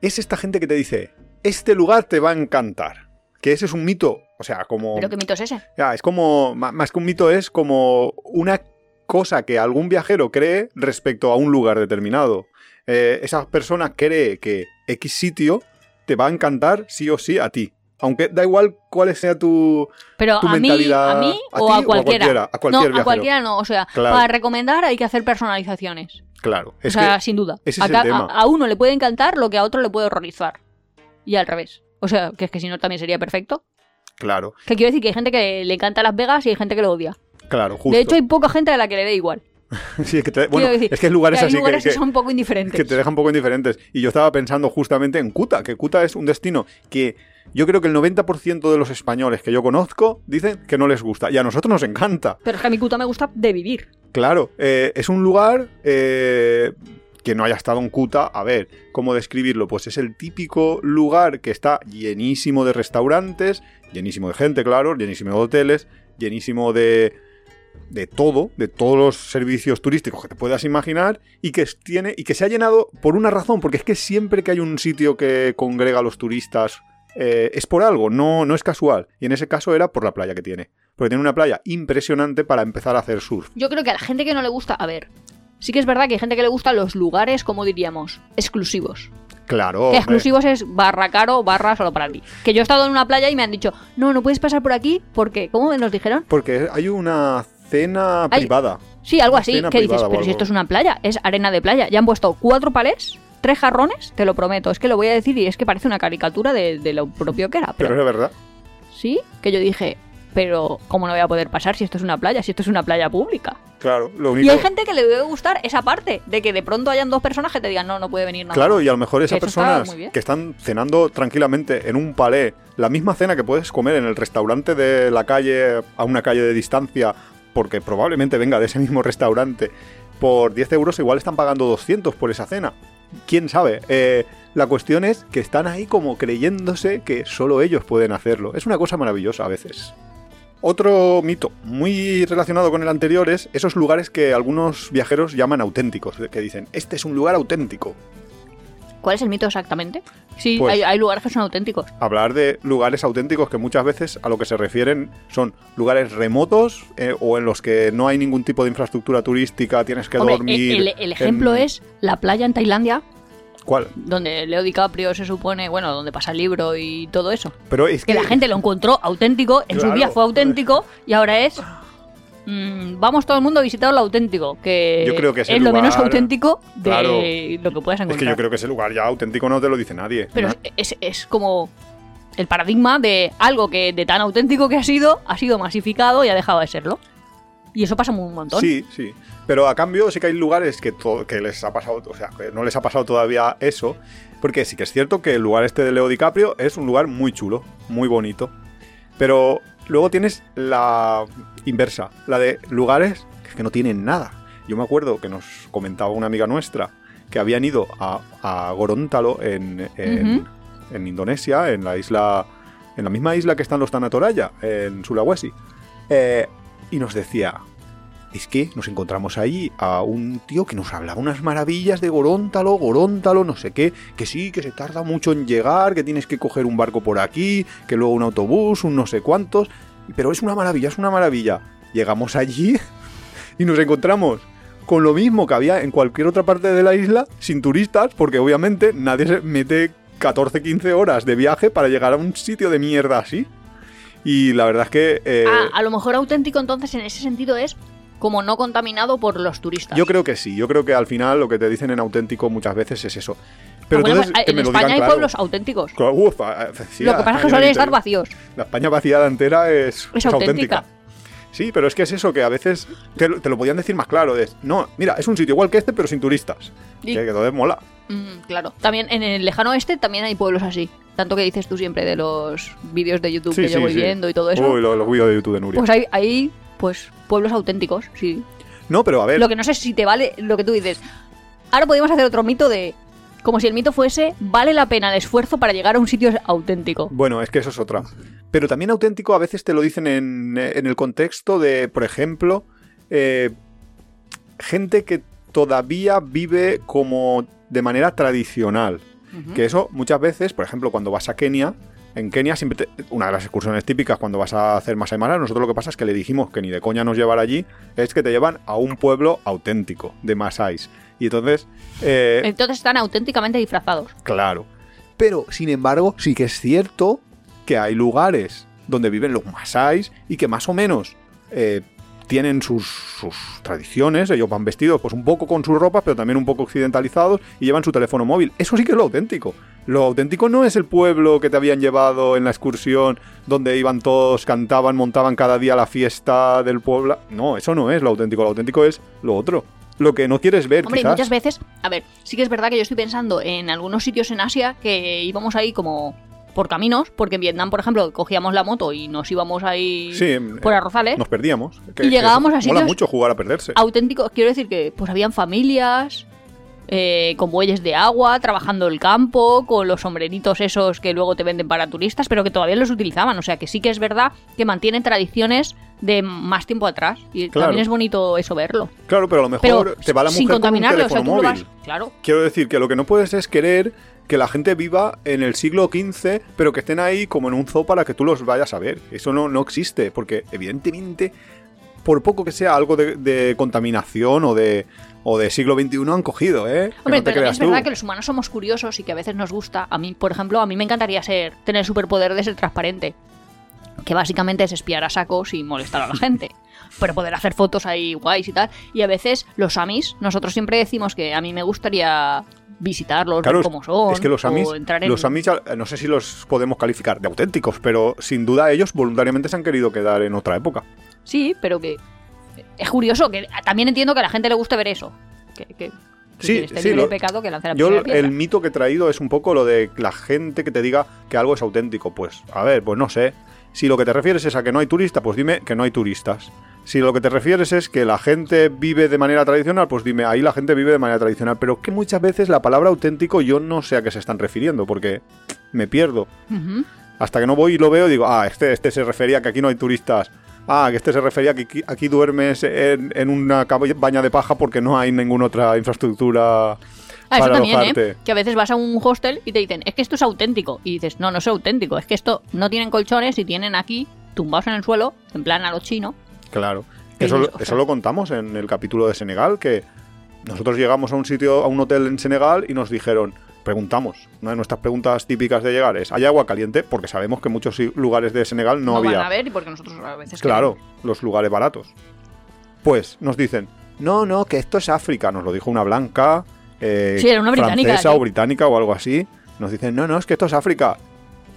Es esta gente que te dice, este lugar te va a encantar. Que ese es un mito. O sea, como... ¿pero qué mito es ese? Ya, es como... Más que un mito, es como una cosa que algún viajero cree respecto a un lugar determinado. Eh, esa persona cree que X sitio te va a encantar sí o sí a ti. Aunque da igual cuál sea tu, Pero tu a mí, mentalidad. a mí ¿A o ti a o a cualquiera. cualquiera? A cualquier no, a cualquiera no. O sea, Claro. para recomendar hay que hacer personalizaciones. Claro. Es o sea, que sin duda. ese es el tema. A uno le puede encantar lo que a otro le puede horrorizar. Y al revés. O sea, que es que si no también sería perfecto. Claro. Que quiero decir que hay gente que le encanta Las Vegas y hay gente que lo odia. Claro, justo. De hecho, hay poca gente a la que le dé igual. Sí, es que, te- bueno, decir, es que hay lugares hay así que- lugares que, que, son un poco indiferentes. que te dejan un poco indiferentes. Y yo estaba pensando justamente en Kuta, que Kuta es un destino que yo creo que el 90% de los españoles que yo conozco dicen que no les gusta. Y a nosotros nos encanta. Pero es que a mi Kuta me gusta de vivir. Claro, eh, es un lugar eh, que no haya estado en Kuta. A ver, ¿cómo describirlo? Pues es el típico lugar que está llenísimo de restaurantes, llenísimo de gente, claro, llenísimo de hoteles, llenísimo de, de todo, de todos los servicios turísticos que te puedas imaginar y que tiene y que se ha llenado por una razón, porque es que siempre que hay un sitio que congrega a los turistas eh, es por algo, no, no es casual. Y en ese caso era por la playa que tiene. Porque tiene una playa impresionante para empezar a hacer surf. Yo creo que a la gente que no le gusta, a ver, sí que es verdad que hay gente que le gusta los lugares, como diríamos, exclusivos. Claro. Que exclusivos es barra caro, barra solo para ti. Que yo he estado en una playa y me han dicho, no, no puedes pasar por aquí porque, ¿cómo nos dijeron? Porque hay una cena Hay- privada. Sí, algo así. Que dices, pero si algo". esto es una playa, es arena de playa. Ya han puesto cuatro palés, tres jarrones, te lo prometo. Es que lo voy a decir y es que parece una caricatura de, de lo propio que era. Pero Pero es verdad. sí, que yo dije, pero ¿cómo no voy a poder pasar si esto es una playa? Si esto es una playa pública. Claro, lo Y único. hay gente que le debe gustar esa parte, de que de pronto hayan dos personas que te digan, no, no puede venir nada. Claro, más". y a lo mejor esas personas que están cenando tranquilamente en un palé, la misma cena que puedes comer en el restaurante de la calle, a una calle de distancia, porque probablemente venga de ese mismo restaurante, por 10 euros igual están pagando 200 por esa cena. ¿Quién sabe? Eh, la cuestión es que están ahí como creyéndose que solo ellos pueden hacerlo. Es una cosa maravillosa a veces. Otro mito muy relacionado con el anterior es esos lugares que algunos viajeros llaman auténticos, que dicen, este es un lugar auténtico. ¿Cuál es el mito exactamente? Sí, Pues- hay, hay lugares que son auténticos. Hablar de lugares auténticos que muchas veces a lo que se refieren son lugares remotos eh, o en los que no hay ningún tipo de infraestructura turística, tienes que Hombre, dormir. el, el ejemplo en- es la playa en Tailandia, ¿Cuál? donde Leo DiCaprio se supone, bueno, donde pasa el libro y todo eso. Pero es Que la gente lo encontró auténtico, en su Claro. día fue auténtico y ahora es... mm, vamos todo el mundo a visitar lo auténtico, que Yo creo que es lo menos auténtico de Claro. lo que puedas Es encontrar. que yo creo que ese lugar ya auténtico no te lo dice nadie. Pero ¿no? es, es como el paradigma de algo que de tan auténtico que ha sido, ha sido masificado y ha dejado de serlo. Y eso pasa un montón. Sí, sí. Pero a cambio sí que hay lugares que, to- que les ha pasado, o sea, que no les ha pasado todavía eso. Porque sí que es cierto que el lugar este de Leo DiCaprio es un lugar muy chulo, muy bonito. Pero luego tienes la inversa, la de lugares que no tienen nada. Yo me acuerdo que nos comentaba una amiga nuestra que habían ido a, a Gorontalo en, en Indonesia, en la isla, en la misma isla que están los Tanatoraya, en Sulawesi. Eh, y nos decía, es que nos encontramos ahí a un tío que nos hablaba unas maravillas de Goróntalo, Goróntalo, no sé qué, que sí, que se tarda mucho en llegar, que tienes que coger un barco por aquí, que luego un autobús, un no sé cuántos, pero es una maravilla, es una maravilla. Llegamos allí y nos encontramos con lo mismo que había en cualquier otra parte de la isla, sin turistas, porque obviamente nadie se mete 14, 15 horas de viaje para llegar a un sitio de mierda así. Y la verdad es que... eh, Ah, a lo mejor auténtico entonces en ese sentido es como no contaminado por los turistas. Yo creo que sí, yo creo que al final lo que te dicen en auténtico muchas veces es eso. Pero Ah, bueno, entonces pues, que en me lo España digan hay claro. pueblos auténticos. Uf, ah, sí, lo que pasa es que suelen en estar vacíos. La España vaciada entera es, Es es auténtica. Sí, pero es que es eso, que a veces te, lo- te lo podían decir más claro. De, no, mira, es un sitio igual que este, pero sin turistas. Y- Que, que entonces mola. Mm, claro. También en el lejano oeste también hay pueblos así. Tanto que dices tú siempre de los vídeos de YouTube Sí, que sí, yo voy sí. viendo y todo eso. Uy, los, vídeos de YouTube de Nuria. pues hay, hay pues pueblos auténticos, sí. no, pero a ver, Lo que no sé si te vale lo que tú dices. Ahora podríamos hacer otro mito de. Como si el mito fuese, vale la pena el esfuerzo para llegar a un sitio auténtico. Bueno, es que eso es otra. Pero también auténtico a veces te lo dicen en, en el contexto de, por ejemplo, eh, gente que todavía vive como de manera tradicional. Que eso muchas veces, por ejemplo, cuando vas a Kenia, en Kenia siempre te- una de las excursiones típicas cuando vas a hacer Masai Mara, nosotros lo que pasa es que le dijimos que ni de coña nos llevar allí, es que te llevan a un pueblo auténtico de Masais. Y entonces, eh, Entonces están auténticamente disfrazados. Claro. Pero, sin embargo, sí que es cierto que hay lugares donde viven los masáis y que más o menos eh, tienen sus, sus tradiciones, ellos van vestidos pues un poco con sus ropas, pero también un poco occidentalizados y llevan su teléfono móvil. Eso sí que es lo auténtico. Lo auténtico no es el pueblo que te habían llevado en la excursión, donde iban todos, cantaban, montaban cada día la fiesta del pueblo. No, eso no es lo auténtico. Lo auténtico es lo otro. Lo que no quieres ver, Hombre, y muchas veces, a ver, sí que es verdad que yo estoy pensando en algunos sitios en Asia que íbamos ahí como por caminos, porque en Vietnam, por ejemplo, cogíamos la moto y nos íbamos ahí Sí, por eh, arrozales. Nos perdíamos. Que- Y llegábamos a Mola mucho jugar a perderse. auténticos, quiero decir que pues habían familias eh, con bueyes de agua, trabajando el campo, con los sombreritos esos que luego te venden para turistas, pero que todavía los utilizaban. O sea que sí que es verdad que mantienen tradiciones de más tiempo atrás. Y Claro. también es bonito eso verlo. Claro, pero a lo mejor Pero te va la sin mujer con un contaminarlo, o sea, teléfono móvil. vas- Claro. Quiero decir que lo que no puedes es querer que la gente viva en el siglo XV, pero que estén ahí como en un zoo para que tú los vayas a ver. Eso no, no existe, porque evidentemente, por poco que sea algo de, de contaminación o de, o de siglo XXI han cogido, ¿eh? Hombre, no pero es verdad tú. que los humanos somos curiosos y que a veces nos gusta. A mí, por ejemplo, a mí me encantaría ser tener el superpoder de ser transparente. Que básicamente es espiar a sacos y molestar a la gente. Pero poder hacer fotos ahí guays y tal. Y a veces los amis, nosotros siempre decimos que a mí me gustaría visitarlos, Claro, cómo son. es que los amis, entrar en- los amis, no sé si los podemos calificar de auténticos, pero sin duda ellos voluntariamente se han querido quedar en otra época. Sí, pero que es curioso. que También entiendo que a la gente le guste ver eso. Que, que, Sí, sí, lo- pecado que lance la Yo el mito que he traído es un poco lo de la gente que te diga que algo es auténtico. Pues, a ver, pues no sé. Si lo que te refieres es a que no hay turistas, pues dime que no hay turistas. Si lo que te refieres es que la gente vive de manera tradicional, pues dime, ahí la gente vive de manera tradicional. Pero que muchas veces la palabra auténtico yo no sé a qué se están refiriendo, porque me pierdo. Hasta que no voy y lo veo, digo, ah, este, este se refería a que aquí no hay turistas. Ah, que este se refería a que aquí, aquí duermes en, en una cabaña de paja porque no hay ninguna otra infraestructura Ah, eso también. ¿eh? Que a veces vas a un hostel y te dicen, es que esto es auténtico. Y dices, no, no es auténtico, es que esto no tienen colchones y tienen aquí tumbados en el suelo, en plan a lo chino. Claro. Eso, dices, eso lo contamos en el capítulo de Senegal, que nosotros llegamos a un sitio, a un hotel en Senegal y nos dijeron, preguntamos, una de nuestras preguntas típicas de llegar es, ¿hay agua caliente? Porque sabemos que en muchos lugares de Senegal no, había. van a ver y porque nosotros a veces... Claro, los lugares baratos. Pues nos dicen, no, no, que esto es África, nos lo dijo una blanca, eh, Sí, era una británica, francesa o británica o algo así. Nos dicen, no, no, es que esto es África.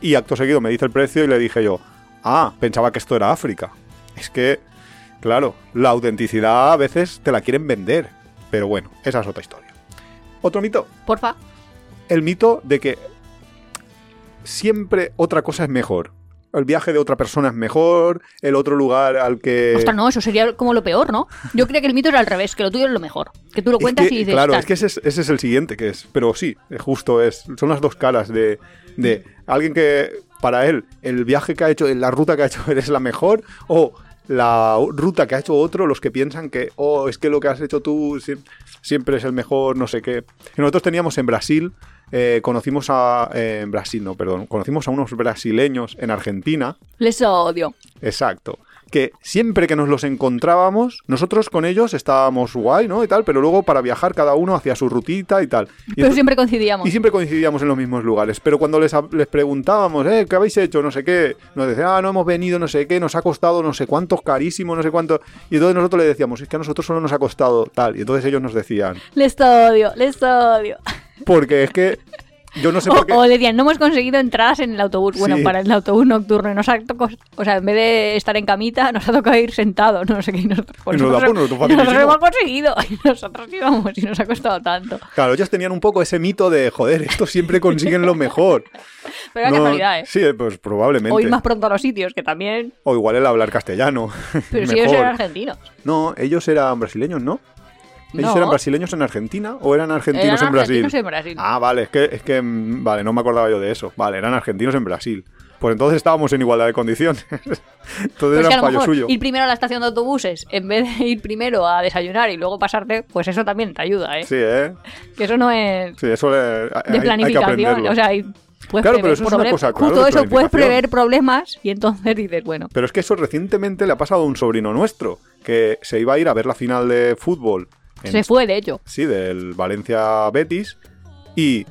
Y acto seguido me dice el precio y le dije yo, ah, pensaba que esto era África. Es que, claro, la autenticidad a veces te la quieren vender. Pero bueno, esa es otra historia. Otro mito, Porfa. el mito de que siempre otra cosa es mejor. El viaje de otra persona es mejor, el otro lugar al que... Ostras, no, eso sería como lo peor, ¿no? Yo creía que el mito era al revés, que lo tuyo es lo mejor. Que tú lo Es cuentas que, y dices... Claro, tal. es que ese es, ese es el siguiente que es. Pero sí, eh, justo es. Son las dos caras de, de alguien que para él el viaje que ha hecho, la ruta que ha hecho él es la mejor o la ruta que ha hecho otro, los que piensan que, oh, es que lo que has hecho tú siem- siempre es el mejor, no sé qué. Nosotros teníamos en Brasil, eh, conocimos a... eh, en Brasil, no, perdón. Conocimos a unos brasileños en Argentina Les odio. Exacto. Que siempre que nos los encontrábamos, nosotros con ellos estábamos guay, ¿no? Y tal, pero luego para viajar cada uno hacia su rutita y tal. Y, Pero esto- siempre coincidíamos. y siempre coincidíamos en los mismos lugares. Pero cuando les, les preguntábamos, ¿eh? ¿Qué habéis hecho? No sé qué. Nos decían, ah, no hemos venido, no sé qué, nos ha costado no sé cuántos carísimo, no sé cuánto. Y entonces nosotros le decíamos, es que a nosotros solo nos ha costado tal. Y entonces ellos nos decían, Les odio, les odio. Porque es que yo no sé O, por qué. o decían, no hemos conseguido entradas en el autobús. Bueno, Sí. para el autobús nocturno. Nos ha tocado, o sea, en vez de estar en camita, nos ha tocado ir sentados. No sé qué. Y nosotros, Y nos nosotros- nosotros hemos conseguido. Y nosotros íbamos y nos ha costado tanto. Claro, ellos tenían un poco ese mito de, joder, estos siempre consiguen lo mejor. Pero No, casualidad, ¿eh? Sí, pues probablemente. O ir más pronto a los sitios, que también. O igual el hablar castellano. Pero si ellos eran argentinos. No, ellos eran brasileños, ¿no? ¿Ellos No. eran brasileños en Argentina o eran argentinos Eran en Brasil? argentinos en Brasil. Ah, vale, es que, es que, mm, vale, no me acordaba yo de eso. Vale, eran argentinos en Brasil. Pues entonces estábamos en igualdad de condiciones. entonces Pues era un lo fallo suyo. ir primero a la estación de autobuses en vez de ir primero a desayunar y luego pasarte, pues eso también te ayuda, ¿eh? Sí, ¿eh? Que eso no es Sí, eso le- hay- de hay que planificación. o sea, hay- puedes Claro, pero eso es una problemas. cosa, claro, Justo de eso, puedes prever problemas y entonces dices, bueno, Pero es que eso recientemente le ha pasado a un sobrino nuestro, que se iba a ir a ver la final de fútbol. Se fue de hecho. sí, del Valencia Betis y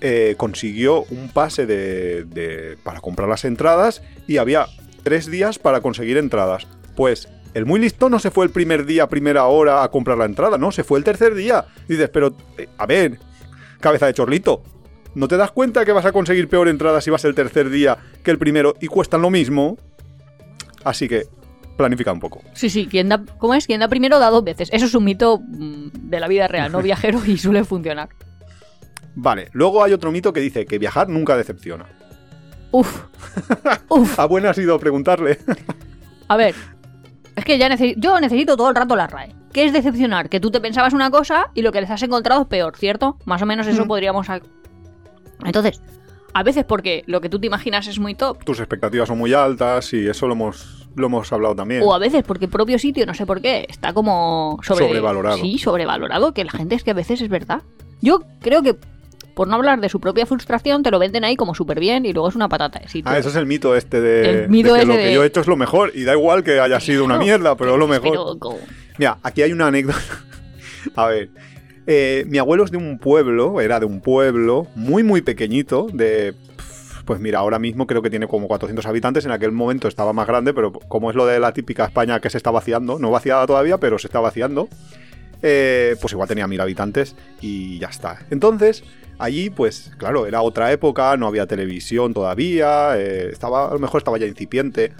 eh, consiguió un pase de, de- para comprar las entradas y había tres días para conseguir entradas. Pues el muy listo no se fue el primer día, primera hora a comprar la entrada, no, se fue el tercer día. Y dices, pero, eh, a ver, cabeza de chorlito, ¿no te das cuenta que vas a conseguir peor entrada si vas el tercer día que el primero y cuestan lo mismo? Así que planifica un poco. Sí, sí, quien da, ¿cómo es? Quien da primero da dos veces. Eso es un mito mm, de la vida real, no viajero, y suele funcionar. Vale, luego hay otro mito que dice que viajar nunca decepciona. Uf. Uf. A bueno ha sido preguntarle. A ver, es que ya necesito, yo necesito todo el rato la RAE. ¿Qué es decepcionar? Que tú te pensabas una cosa y lo que les has encontrado es peor, ¿cierto? Más o menos eso Mm. podríamos... Entonces, a veces porque lo que tú te imaginas es muy top, Tus expectativas son muy altas y eso lo hemos, lo hemos hablado también. o a veces porque el propio sitio, no sé por qué, está como sobre- Sobrevalorado. Sí, sobrevalorado, que la gente es que a veces es verdad. Yo creo que, por no hablar de su propia frustración, te lo venden ahí como súper bien y luego es una patata de sitio. Ah, eso es el mito este de, El mito de que lo que de- yo he hecho es lo mejor y da igual que haya sido una mierda, pero es lo mejor. Mira, aquí hay una anécdota. A ver, eh, mi abuelo es de un pueblo, era de un pueblo muy, muy pequeñito, de... Pues mira, ahora mismo creo que tiene como 400 habitantes, en aquel momento estaba más grande, pero como es lo de la típica España que se está vaciando, no vaciada todavía, pero se está vaciando, eh, pues igual tenía mil habitantes y ya está. Entonces, allí, pues claro, era otra época, no había televisión todavía, eh, estaba, a lo mejor estaba ya incipiente.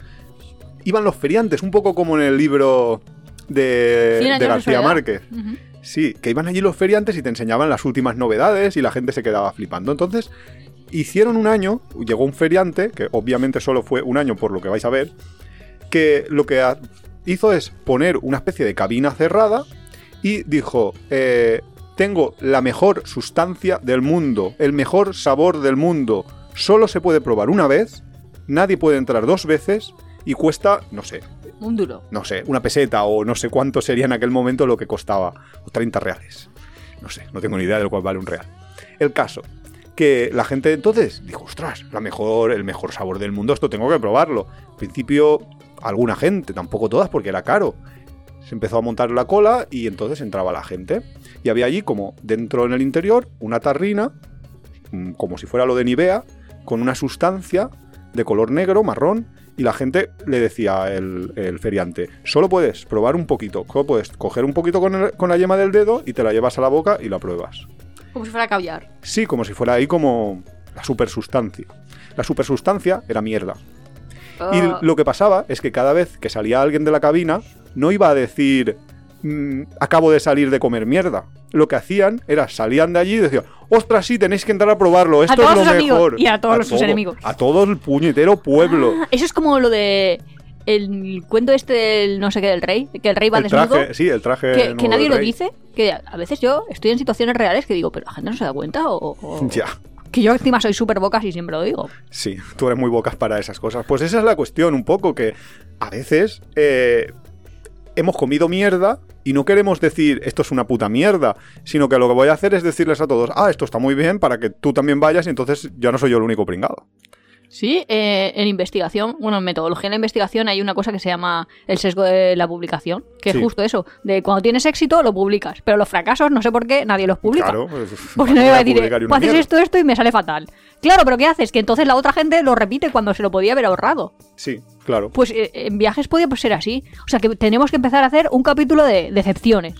Iban los feriantes, un poco como en el libro de, de García. Márquez. Sí, que iban allí los feriantes y te enseñaban las últimas novedades y la gente se quedaba flipando. Entonces, hicieron un año, llegó un feriante, que obviamente solo fue un año por lo que vais a ver, que lo que hizo es poner una especie de cabina cerrada y dijo, eh, tengo la mejor sustancia del mundo, el mejor sabor del mundo, solo se puede probar una vez, nadie puede entrar dos veces y cuesta, no sé, Un duro. no sé, una peseta o no sé cuánto sería en aquel momento lo que costaba, o 30 reales. No sé, no tengo ni idea de lo cual vale un real. El caso, que la gente entonces dijo, ostras, la mejor, el mejor sabor del mundo, esto tengo que probarlo. Al principio, alguna gente, tampoco todas porque era caro. Se empezó a montar la cola y entonces entraba la gente. Y había allí como dentro en el interior una tarrina, mm, como si fuera lo de Nivea, con una sustancia de color negro, marrón, y la gente le decía el, feriante, solo puedes probar un poquito, solo puedes coger un poquito con la yema del dedo y te la llevas a la boca y la pruebas. Como si fuera caviar. Sí, como si fuera ahí como la supersustancia. La supersustancia era mierda. Ah. Y lo que pasaba es que cada vez que salía alguien de la cabina, no iba a decir, "Mm, acabo de salir de comer mierda. Lo que hacían era salían de allí y decían, ostras, sí, tenéis que entrar a probarlo, esto todos es lo sus amigos mejor. y a todos los sus todo, enemigos. A todo el puñetero pueblo. Ah, eso es como lo de el cuento este del no sé qué del rey, que el rey va el desnudo. traje, sí, el traje. que, nadie lo rey. dice, que a veces yo estoy en situaciones reales que digo, pero la gente no se da cuenta o, o- Ya. que yo encima soy súper bocas y siempre lo digo. Sí, tú eres muy bocas para esas cosas. Pues esa es la cuestión, un poco que a veces eh, hemos comido mierda y no queremos decir esto es una puta mierda, sino que lo que voy a hacer es decirles a todos, ah, esto está muy bien para que tú también vayas y entonces ya no soy yo el único pringado. Sí, eh, en investigación, bueno, en metodología de la investigación hay una cosa que se llama el sesgo de la publicación, que Sí. es justo eso, de cuando tienes éxito lo publicas, pero los fracasos no sé por qué nadie los publica. Claro, pues, Porque ¿para nadie va a decir, pues haces esto, esto y me sale fatal. Claro, pero ¿qué haces? Que entonces la otra gente lo repite cuando se lo podía haber ahorrado. Sí, claro. Pues eh, en viajes podía pues, ser así. O sea que tenemos que empezar a hacer un capítulo de decepciones,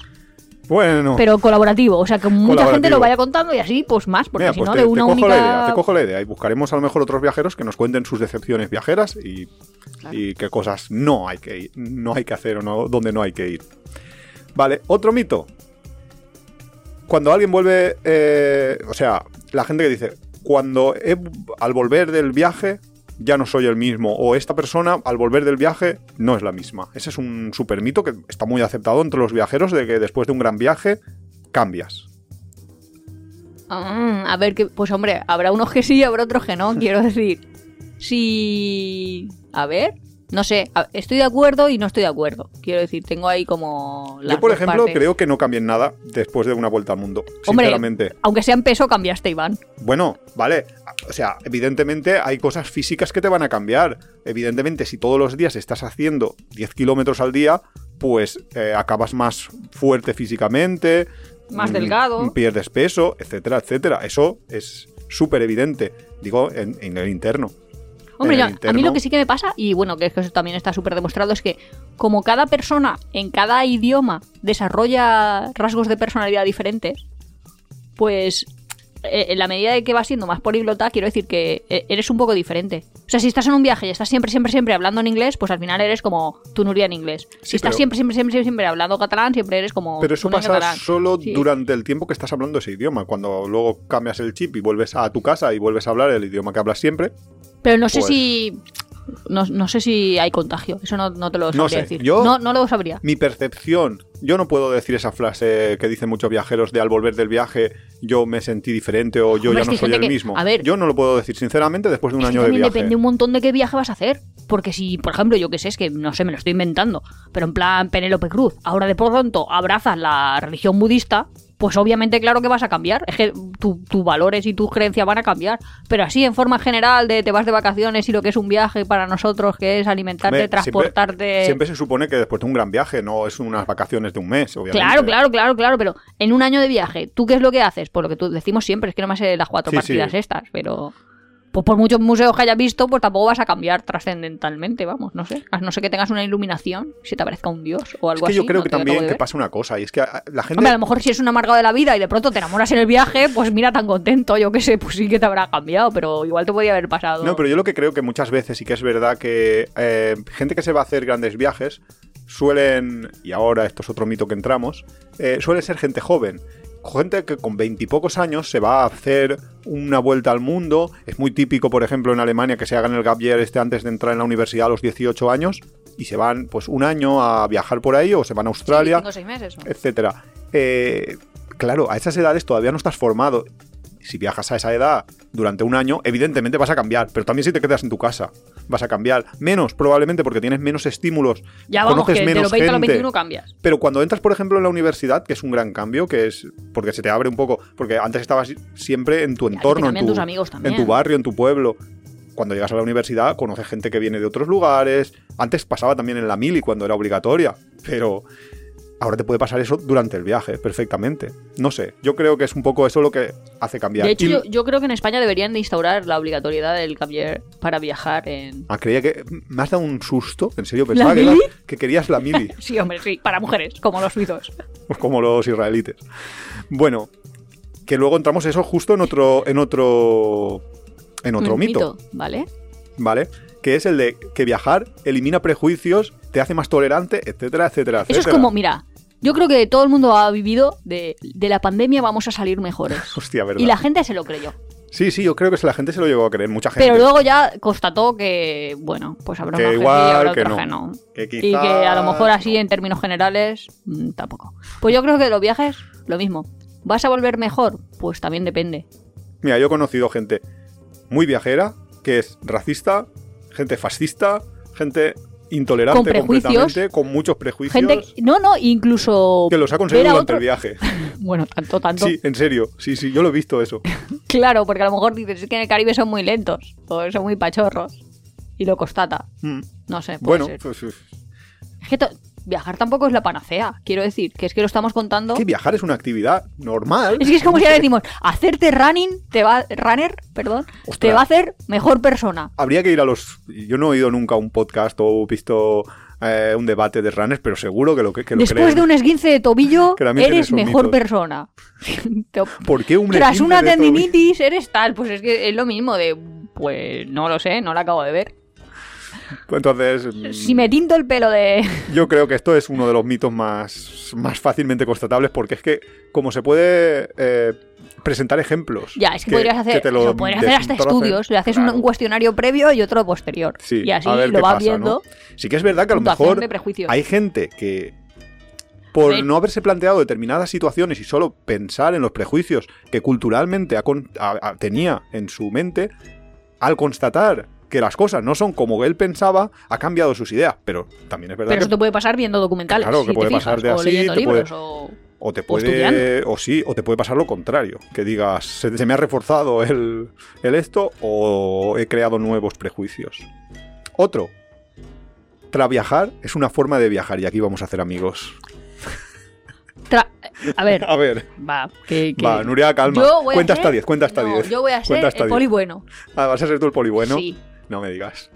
Bueno, pero colaborativo. O sea que mucha gente lo vaya contando y así, pues más, porque mira, si pues no, te, de te una cojo única. la idea, te cojo la idea y buscaremos a lo mejor otros viajeros que nos cuenten sus decepciones viajeras y, Claro. y qué cosas no hay que ir, no hay que hacer o no, dónde no hay que ir. Vale, otro mito. Cuando alguien vuelve, eh, o sea, la gente que dice, cuando he- al volver del viaje ya no soy el mismo, o esta persona al volver del viaje no es la misma. Ese es un super mito que está muy aceptado entre los viajeros de que después de un gran viaje cambias. Ah, a ver, que, pues hombre, habrá unos que sí y habrá otros que no, quiero decir. Si. A ver. No sé, estoy de acuerdo y no estoy de acuerdo. Quiero decir, tengo ahí como. las Yo, por ejemplo, partes. creo que no cambien nada después de una vuelta al mundo. Hombre, Sinceramente. aunque sea en peso, cambiaste, Iván. Bueno, vale. O sea, evidentemente hay cosas físicas que te van a cambiar. Evidentemente, si todos los días estás haciendo 10 kilómetros al día, pues eh, acabas más fuerte físicamente. Más mm, delgado. Pierdes peso, etcétera, etcétera. Eso es súper evidente. Digo, en, en el interno. Hombre, yo- a mí lo que sí que me pasa, y bueno, que es que eso también está súper demostrado, es que como cada persona en cada idioma desarrolla rasgos de personalidad diferentes, pues eh, en la medida de que vas siendo más políglota, quiero decir que eh, eres un poco diferente. O sea, si estás en un viaje y estás siempre, siempre, siempre hablando en inglés, pues al final eres como tu Nuria en inglés. Si estás pero- siempre, siempre, siempre, siempre hablando catalán, siempre eres como Pero eso pasa catalán. solo Sí. durante el tiempo que estás hablando ese idioma. Cuando luego cambias el chip y vuelves a tu casa y vuelves a hablar el idioma que hablas siempre. Pero no sé Pues- si... No, no sé si hay contagio, eso no, no te lo sabría No sé, decir. yo- No, no lo sabría. Mi percepción, yo no puedo decir esa frase que dicen muchos viajeros de al volver del viaje yo me sentí diferente o yo Hombre, ya no soy el que- mismo. a ver- yo no lo puedo decir sinceramente después de un año de viaje. depende un montón de qué viaje vas a hacer. Porque si, por ejemplo, yo qué sé, es que no sé, me lo estoy inventando, pero en plan Penélope Cruz, ahora de pronto abrazas la religión budista, pues obviamente claro que vas a cambiar. Es que tu- tus valores y tus creencias van a cambiar. Pero así, en forma general, de te vas de vacaciones y lo que es un viaje para nosotros, que es alimentarte, Hombre, transportarte... Siempre, siempre se supone que después de un gran viaje, no es unas vacaciones de un mes, obviamente. Claro, claro, claro, claro, pero en un año de viaje, ¿tú qué es lo que haces? Por lo que tú decimos siempre, es que no me sé las cuatro Sí, partidas sí. estas, pero pues por muchos museos que hayas visto, pues tampoco vas a cambiar trascendentalmente, vamos, no sé. A no sé que tengas una iluminación, si te aparezca un dios o Es algo que así. yo creo no que también ver. pasa una cosa, y es que la gente... Hombre, a lo mejor si es un amargado de la vida y de pronto te enamoras en el viaje, pues mira, tan contento, yo qué sé, pues sí que te habrá cambiado, pero igual te podía haber pasado. No, pero yo lo que creo que muchas veces sí que es verdad que eh, gente que se va a hacer grandes viajes suelen, y ahora esto es otro mito que entramos, eh, suele ser gente joven. Gente que con veintipocos años se va a hacer una vuelta al mundo. Es muy típico, por ejemplo, en Alemania que se hagan el gap year este antes de entrar en la universidad a los 18 años y se van pues un año a viajar por ahí o se van a Sí, Australia cinco o seis meses. ¿no? etcétera. Eh, claro, a esas edades todavía no estás formado. Si viajas a esa edad durante un año, evidentemente vas a cambiar, pero también si te quedas en tu casa, vas a cambiar. Menos, probablemente, porque tienes menos estímulos, Ya vamos, conoces que de menos los 20 a los gente. 21 cambias. Pero cuando entras, por ejemplo, en la universidad, que es un gran cambio, que es porque se te abre un poco, porque antes estabas siempre en tu entorno, en tu, tus amigos en también. tu barrio, en tu pueblo. Cuando llegas a la universidad, conoces gente que viene de otros lugares. Antes pasaba también en la mili cuando era obligatoria, pero ahora te puede pasar eso durante el viaje, perfectamente. No sé, yo creo que es un poco eso lo que hace cambiar. De hecho, Y- yo, yo creo que en España deberían de instaurar la obligatoriedad del cambio para viajar en... Ah, creía que me has dado un susto, en serio, pensaba que, querías la mili, Sí, hombre, sí, para mujeres, como los suizos. como los israelites. Bueno, que luego entramos eso justo en otro, en otro, en otro Un mito, ¿vale? ¿vale? Que es el de que viajar elimina prejuicios, te hace más tolerante, etcétera, etcétera, etcétera. Eso es como, mira, yo creo que todo el mundo ha vivido de, de la pandemia vamos a salir mejores. Hostia, verdad. Y la gente se lo creyó. Sí, sí, yo creo que la gente se lo llegó a creer, mucha gente. Pero luego ya constató que, bueno, pues habrá Que una gente igual, y habrá que otra no. que no. Que Y que a lo mejor así en términos generales, mm, tampoco. Pues yo creo que los viajes, lo mismo. ¿Vas a volver mejor? Pues también depende. Mira, yo he conocido gente muy viajera, que es racista, gente fascista, gente intolerante Con prejuicios. completamente, con muchos prejuicios, Gente, no, no, incluso que los ha conseguido durante otro- el viaje. Bueno, tanto, tanto. Sí, en serio, sí, sí, yo lo he visto eso. Claro, porque a lo mejor dices es que en el Caribe son muy lentos o son muy pachorros. Y lo constata. Mm. No sé, puede Bueno, ser. pues, pues, Es que viajar tampoco es la panacea. Quiero decir, que es que lo estamos contando. que viajar es una actividad normal. Es que es como si ahora decimos, hacerte running, te va, runner, perdón, te va a hacer mejor persona. Habría que ir a los... Yo no he oído nunca un podcast o visto eh, un debate de runners, pero seguro que lo que, que lo Después creen. de un esguince de tobillo, eres mejor mitos. persona. ¿Por qué un Tras una tendinitis eres tal. Pues es que es lo mismo de, pues no lo sé, no lo acabo de ver. Entonces, Si me tinto el pelo de... Yo creo que esto es uno de los mitos más, más fácilmente constatables porque es que como se puede eh, presentar ejemplos. Ya, es que, podrías hacer, te lo eso, podrías hacer hasta estudios. Le haces un- claro. un, cuestionario previo y otro posterior. Sí, y así a ver lo vas viendo. ¿no? Sí que es verdad que a lo mejor hay gente que por no haberse planteado determinadas situaciones y solo pensar en los prejuicios que culturalmente ha- ha- tenía en su mente, al constatar que las cosas no son como él pensaba, ha cambiado sus ideas. Pero también es verdad Pero que eso te puede pasar viendo documentales. Claro, si que te puede fijas, pasarte o así, leyendo te puede- libros, o... O te puede. O sí, o te puede pasar lo contrario. Que digas, se, se me ha reforzado el, el esto o he creado nuevos prejuicios. Otro. Tras viajar es una forma de viajar y aquí vamos a hacer amigos. Tra- A ver, A ver, va, que... que- va, Nuria, calma. Cuenta hasta 10, cuenta hasta no, 10. Yo voy a ser el 10. poli bueno. Ah, vas a ser tú el poli bueno. Sí. No me digas.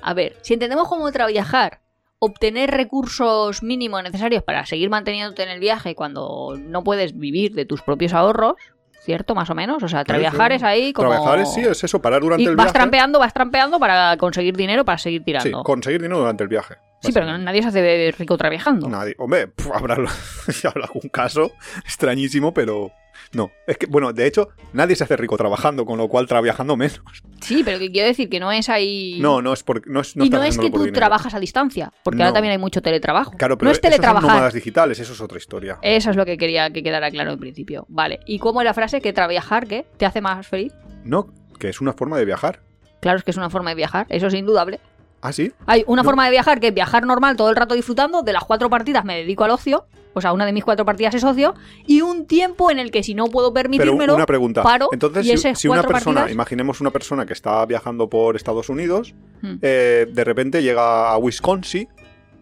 A ver, si entendemos cómo trabajar, obtener recursos mínimos necesarios para seguir manteniéndote en el viaje cuando no puedes vivir de tus propios ahorros, ¿cierto? Más o menos. O sea, trabajar sí. es ahí como... Trabajar es, sí, es eso, parar durante Y el vas viaje. trampeando, vas trampeando para conseguir dinero para seguir Sí, tirando. conseguir dinero durante el viaje. Sí, pero nadie se hace rico traviajando. Nadie. Hombre, habrá, habrá algún caso extrañísimo, pero no. Es que, bueno, de hecho, nadie se hace rico trabajando, con lo cual trabajando menos. Sí, pero que quiero decir que no es ahí... No, no es porque no es no y no es que tú dinero. trabajas a distancia, porque ahora también hay mucho teletrabajo. Claro, pero no es esos son teletrabajar. nómadas digitales, eso es otra historia. Eso es lo que quería que quedara claro en principio. Vale. ¿Y cómo es la frase que trabajar qué? ¿Te hace más feliz? No, que es una forma de viajar. Claro, es que es una forma de viajar, eso es indudable. Ah, sí. Hay una No. forma de viajar que es viajar normal todo el rato disfrutando, de las cuatro partidas me dedico al ocio, o sea, una de mis cuatro partidas es ocio, y un tiempo en el que si no puedo Pero permitírmelo, una pregunta. paro Entonces, y si, una persona, partidas- imaginemos una persona que está viajando por Estados Unidos, Hmm. eh, de repente llega a Wisconsin,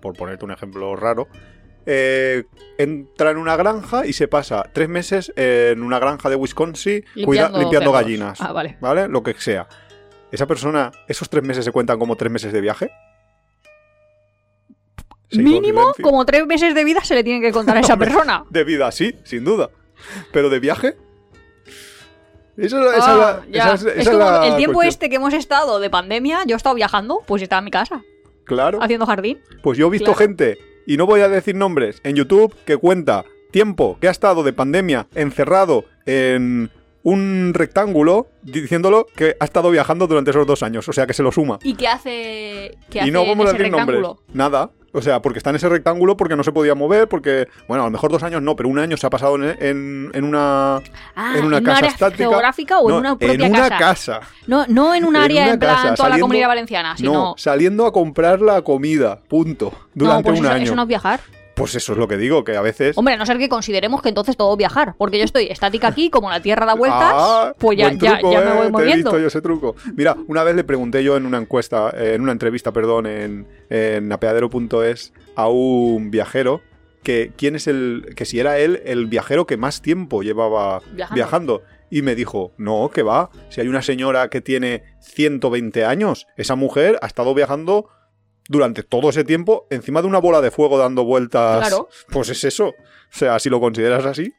por ponerte un ejemplo raro, eh, entra en una granja y se pasa tres meses en una granja de Wisconsin cuida- limpiando, limpiando perros. gallinas. Ah, vale. ¿Vale? Lo que sea. Esa persona, ¿esos tres meses se cuentan como tres meses de viaje? Mínimo, como tres meses de vida se le tiene que contar a esa persona. De vida, sí, sin duda. Pero de viaje. Esa es Ah, esa esa como la el tiempo cuestión. este que hemos estado de pandemia, yo he estado viajando, pues estaba en mi casa, Claro. haciendo jardín. Pues yo he visto Claro. gente, y no voy a decir nombres, en YouTube que cuenta tiempo que ha estado de pandemia encerrado en un rectángulo diciéndolo que ha estado viajando durante esos dos años. O sea que se lo suma. ¿Y qué hace, qué y hace no vamos a decir nombres. Nada. O sea, porque está en ese rectángulo porque no se podía mover, porque, bueno, a lo mejor dos años no, pero un año se ha pasado en, en- en una, Ah, en una ¿en casa área estática. geográfica o No, en una propia en una casa? casa. No, no en un área una en plan casa, toda la comunidad valenciana, sino... No, saliendo a comprar la comida, punto. Durante no, pues un eso, año. eso no es viajar. Pues eso es lo que digo, que a veces... Hombre, a no ser que consideremos que entonces todo viajar. Porque yo estoy estática aquí, como la Tierra da vueltas, Ah, pues ya, truco, me eh, voy Te he moviendo. visto yo ese truco. Mira, una vez le pregunté yo en una encuesta, eh, en una entrevista, perdón, en, en apeadero.es a un viajero que quién es el que si era él el viajero que más tiempo llevaba Viajando. viajando. Y me dijo, no, que va, si hay una señora que tiene 120 años, esa mujer ha estado viajando durante todo ese tiempo encima de una bola de fuego dando vueltas. Claro. Pues es eso. O sea, si lo consideras así.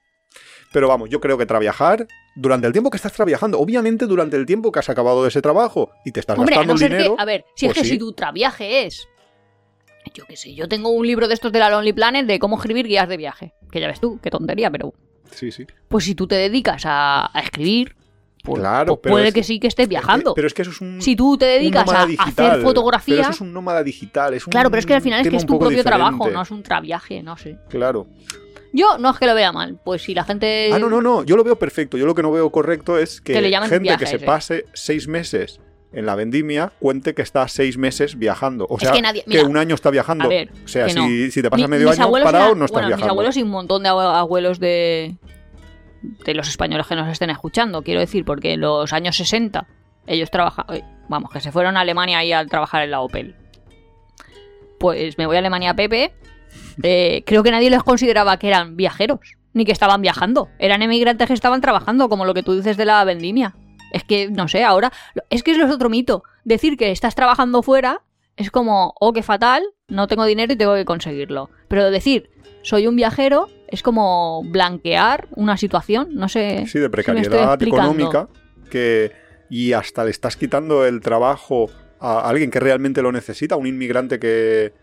Pero vamos, yo creo que trabajar durante el tiempo que estás trabajando, obviamente durante el tiempo que has acabado de ese trabajo y te estás Hombre, a gastando no el ser dinero. que, a ver, si pues es que sí. si tu traviaje es, yo qué sé, yo tengo un libro de estos de la Lonely Planet de cómo escribir guías de viaje, que ya ves tú, qué tontería, pero Sí, sí. pues si tú te dedicas a, a escribir, pues, Claro, pues puede es que que- sí que estés viajando. Pero es que eso es un. si tú te dedicas a digital, hacer fotografía, Pero eso es un nómada digital. Es un claro, pero es que al final es que es tu propio trabajo, no es un traviaje, no sé. Claro. Yo no es que lo vea mal, pues si la gente... Ah, no, no, no. Yo lo veo perfecto. Yo lo que no veo correcto es que, Que le gente viaje, que se sí. pase seis meses en la vendimia cuente que está seis meses viajando. O Es sea, que nadie- mira, un año está viajando. a ver, o sea, que si, no. si te pasas Mi- medio año parado, eran- no estás bueno, viajando. mis abuelos y un montón de abue- abuelos de, de los españoles que nos estén escuchando, quiero decir, porque en los años 60 ellos trabajaban, vamos, que se fueron a Alemania ahí a trabajar en la Opel. Pues me voy a Alemania, Pepe. eh, creo que nadie los consideraba que eran viajeros, ni que estaban viajando. Eran emigrantes que estaban trabajando, como lo que tú dices de la vendimia. Es que, no sé, ahora. Es que es otro mito. Decir que estás trabajando fuera es como, oh, qué fatal, no tengo dinero y tengo que conseguirlo. Pero decir, soy un viajero, es como blanquear una situación, no sé. Sí, de precariedad económica. Que, y hasta le estás quitando el trabajo a alguien que realmente lo necesita, un inmigrante que.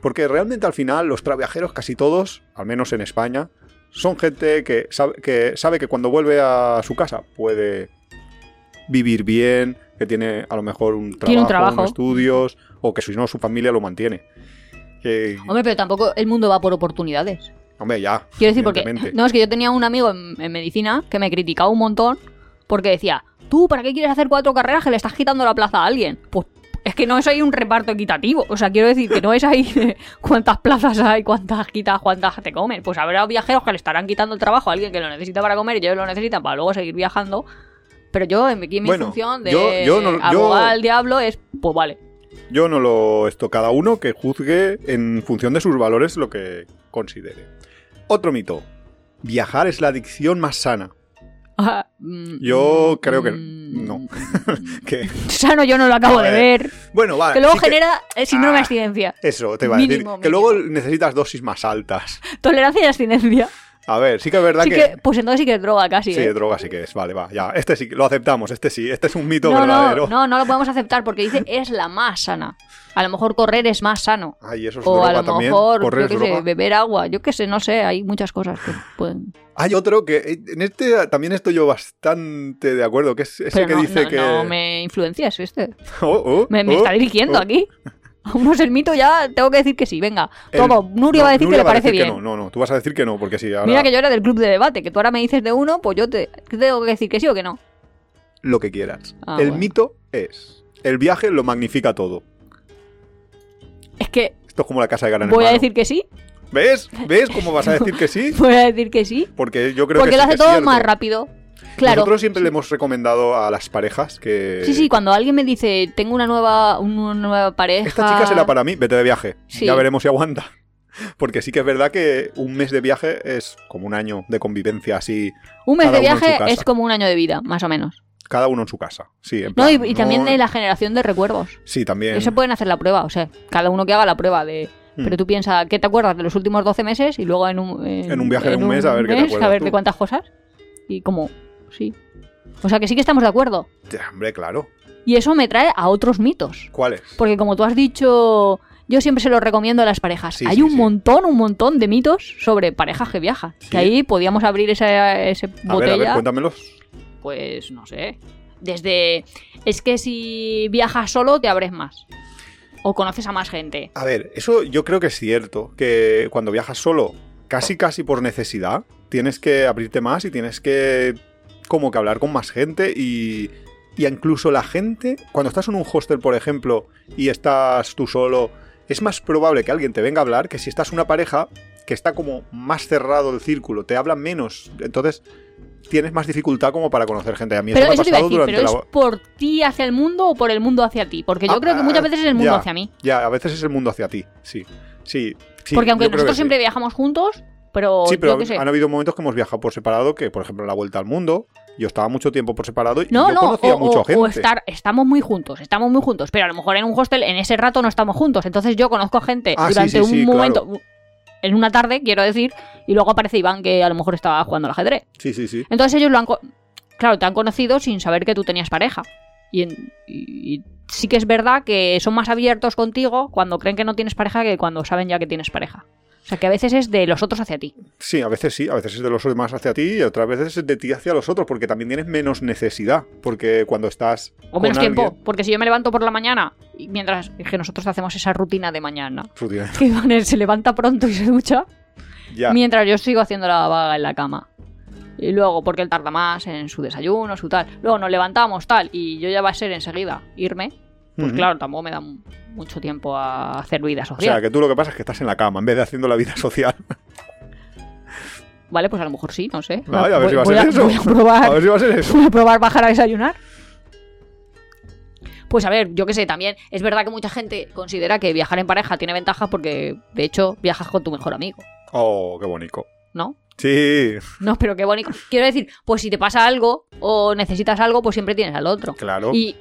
Porque realmente al final los viajeros, casi todos, al menos en España, son gente que sabe, que sabe que cuando vuelve a su casa puede vivir bien, que tiene a lo mejor un trabajo, un trabajo. unos estudios, o que si no su familia lo mantiene. Que, Hombre, pero tampoco el mundo va por oportunidades. hombre, ya. Quiero decir, porque. No, es que yo tenía un amigo en, en medicina que me criticaba un montón porque decía, tú, ¿para qué quieres hacer cuatro carreras que le estás quitando la plaza a alguien? Pues es que no es ahí un reparto equitativo. O sea, quiero decir que no es ahí de cuántas plazas hay, cuántas quitas, cuántas te comen. Pues habrá viajeros que le estarán quitando el trabajo a alguien que lo necesita para comer y ellos lo necesitan para luego seguir viajando. Pero yo, en mi, en mi Bueno, función de yo- yo no- yo- abogar al diablo es, pues vale. Yo no lo. Esto, cada uno que juzgue en función de sus valores lo que considere. Otro mito. Viajar es la adicción más sana. Ah, mm, Yo mm, creo que mm, No. ¿Qué? Sano yo no lo acabo de ver. Bueno, vale. Que luego sí que- genera el síndrome de Ah. abstinencia. Eso, te iba a decir. Mínimo, Que mínimo. luego necesitas dosis más altas. Tolerancia y abstinencia. A ver, sí que es verdad Sí que... que, pues entonces sí que es droga casi. Sí, ¿eh? droga sí que es. Vale, va, ya. Este sí, lo aceptamos. Este sí. Este es un mito no, verdadero. no, no, no lo podemos aceptar porque dice es la más sana. A lo mejor correr es más sano. Ay, eso es O droga a lo también. mejor, Correr yo es qué sé, droga. beber agua. Yo qué sé, no sé, hay muchas cosas que pueden. Hay otro que eh, en este también estoy yo bastante de acuerdo, que es ese Pero que no, dice no, que... no me influencias, ¿viste? Oh, oh, Me, me oh, está dirigiendo aquí. A unos el mito ya tengo que decir que sí, venga. Nuria no, va a decir Nuria que le parece bien. No, no, no, tú vas a decir que no, porque sí, ahora Mira que yo era del club de debate, que tú ahora me dices de uno, pues yo te ¿qué tengo que decir que sí o que no. lo que quieras. Ah, el bueno. mito es, el viaje lo magnifica todo. Es que Esto es como la casa de Gran voy a decir que sí, ¿Ves? ¿Ves cómo vas a decir que sí? voy a decir que sí, Porque yo creo porque que lo hace todo más rápido. Claro. Nosotros siempre le hemos recomendado a las parejas que... Sí, sí, cuando alguien me dice, tengo una nueva, una nueva pareja. Esta chica será para mí, vete de viaje. Sí. Ya veremos si aguanta. Porque sí que es verdad que un mes de viaje es como un año de convivencia así, Un mes de viaje es como un año de vida, más o menos. cada uno en su casa. Sí, en No, plan, y, y también no- de la generación de recuerdos. Sí, también. Eso pueden hacer la prueba, o sea, cada uno que haga la prueba de... Mm. Pero tú piensas, ¿qué te acuerdas de los últimos 12 meses? Y luego en un... En un viaje de un mes, a ver qué te acuerdas A ver tú. de cuántas cosas. Y como, sí. O sea, que sí que estamos de acuerdo. Ya, Hombre, claro. Y eso me trae a otros mitos. ¿Cuáles? Porque como tú has dicho, yo siempre se lo recomiendo a las parejas. Sí, Hay sí, un sí. montón, un montón de mitos sobre parejas que viajan. Que ahí podíamos abrir esa, ese A ver, botella. a ver, cuéntamelos. pues no sé. Desde. Es que si viajas solo te abres más. O conoces a más gente. A ver, eso yo creo que es cierto, que cuando viajas solo, casi casi por necesidad, tienes que abrirte más y tienes que como que hablar con más gente y, y incluso la gente, cuando estás en un hostel, por ejemplo, y estás tú solo, es más probable que alguien te venga a hablar que si estás una pareja que está como más cerrado el círculo, te hablan menos, entonces tienes más dificultad como para conocer gente. A mí Pero eso me ha eso te iba a decir, durante pero la... es por ti hacia el mundo o por el mundo hacia ti. Porque yo Ah, creo que muchas veces es el mundo ya. hacia mí. Ya, a veces es el mundo hacia ti, sí. Sí, sí, Porque aunque nosotros sí. siempre viajamos juntos, pero, Sí, pero yo qué sé. han habido momentos que hemos viajado por separado, que por ejemplo la vuelta al mundo, yo estaba mucho tiempo por separado y No, yo no, conocía o, mucha o- gente. o estar, estamos muy juntos, estamos muy juntos, pero a lo mejor en un hostel en ese rato no estamos juntos. Entonces yo conozco gente Ah, durante sí, un sí, momento, en una tarde, quiero decir, y luego aparece Iván que a lo mejor estaba jugando al ajedrez. Sí, sí, sí. Entonces ellos lo han... Claro, te han conocido sin saber que tú tenías pareja. Y, en- y- y sí que es verdad que son más abiertos contigo cuando creen que no tienes pareja que cuando saben ya que tienes pareja. O sea, que a veces es de los otros hacia ti. Sí, a veces sí, a veces es de los demás hacia ti y otras veces es de ti hacia los otros, porque también tienes menos necesidad, porque cuando estás... O con menos tiempo. alguien- Porque si yo me levanto por la mañana, y mientras es que nosotros hacemos esa rutina de mañana, Rutina. que Iván se levanta pronto y se ducha, Ya, mientras yo sigo haciendo la vaga en la cama. Y luego, porque él tarda más en su desayuno, su tal. Luego nos levantamos, tal, y yo ya va a ser enseguida irme. Pues claro, tampoco me da mucho tiempo a hacer vida O sea, social. que tú lo que pasa es que estás en la cama en vez de haciendo la vida social. Vale, pues a lo mejor sí, no sé. Ay, a ver voy, si va a ser eso. voy a probar, A ver si va a ser eso. voy a probar bajar a desayunar. Pues a ver, yo qué sé, también es verdad que mucha gente considera que viajar en pareja tiene ventajas porque, de hecho, viajas con tu mejor amigo, Oh, qué bonito. ¿no? Sí, No, pero qué bonito. Quiero decir, pues si te pasa algo o necesitas algo, pues siempre tienes al otro. claro. Y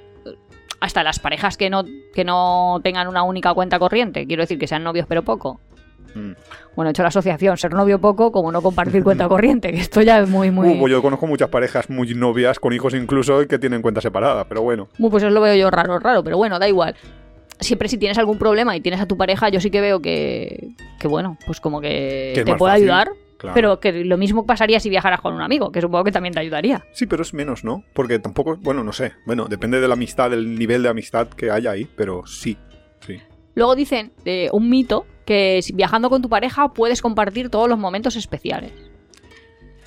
hasta las parejas que no, que no tengan una única cuenta corriente, quiero decir que sean novios pero poco. Mm. Bueno, he hecho la asociación, ser novio poco como no compartir cuenta corriente, que esto ya es muy, muy... Uh, pues yo conozco muchas parejas muy novias, con hijos incluso, y que tienen cuenta separada, pero bueno. Muy, pues eso lo veo yo raro, raro, pero bueno, da igual. Siempre si tienes algún problema y tienes a tu pareja, yo sí que veo que, que bueno, pues como que, te puede fácil, ayudar, Claro. pero que lo mismo pasaría si viajaras con un amigo, que supongo que también te ayudaría. Sí, pero es menos, ¿no? Porque tampoco, bueno, no sé. Bueno, depende de la amistad, del nivel de amistad que haya ahí, pero sí. Sí. Luego dicen de un mito que viajando con tu pareja puedes compartir todos los momentos especiales.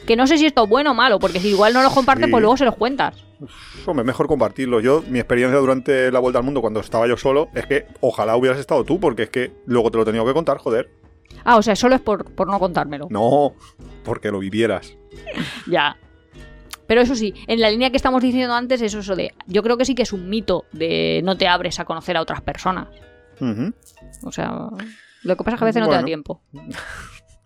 Que no sé si esto es bueno o malo, porque si igual no los compartes, Sí. pues luego se los cuentas. Hombre, mejor compartirlo. Yo, mi experiencia durante la vuelta al mundo, cuando estaba yo solo, es que ojalá hubieras estado tú, porque es que luego te lo he tenido que contar, joder. Ah, o sea, solo es por, por no contármelo. No, porque lo vivieras. Ya. Pero eso sí, en la línea que estamos diciendo antes es eso de... Yo creo que sí que es un mito de no te abres a conocer a otras personas. O sea, lo que pasa es que a veces no te da tiempo.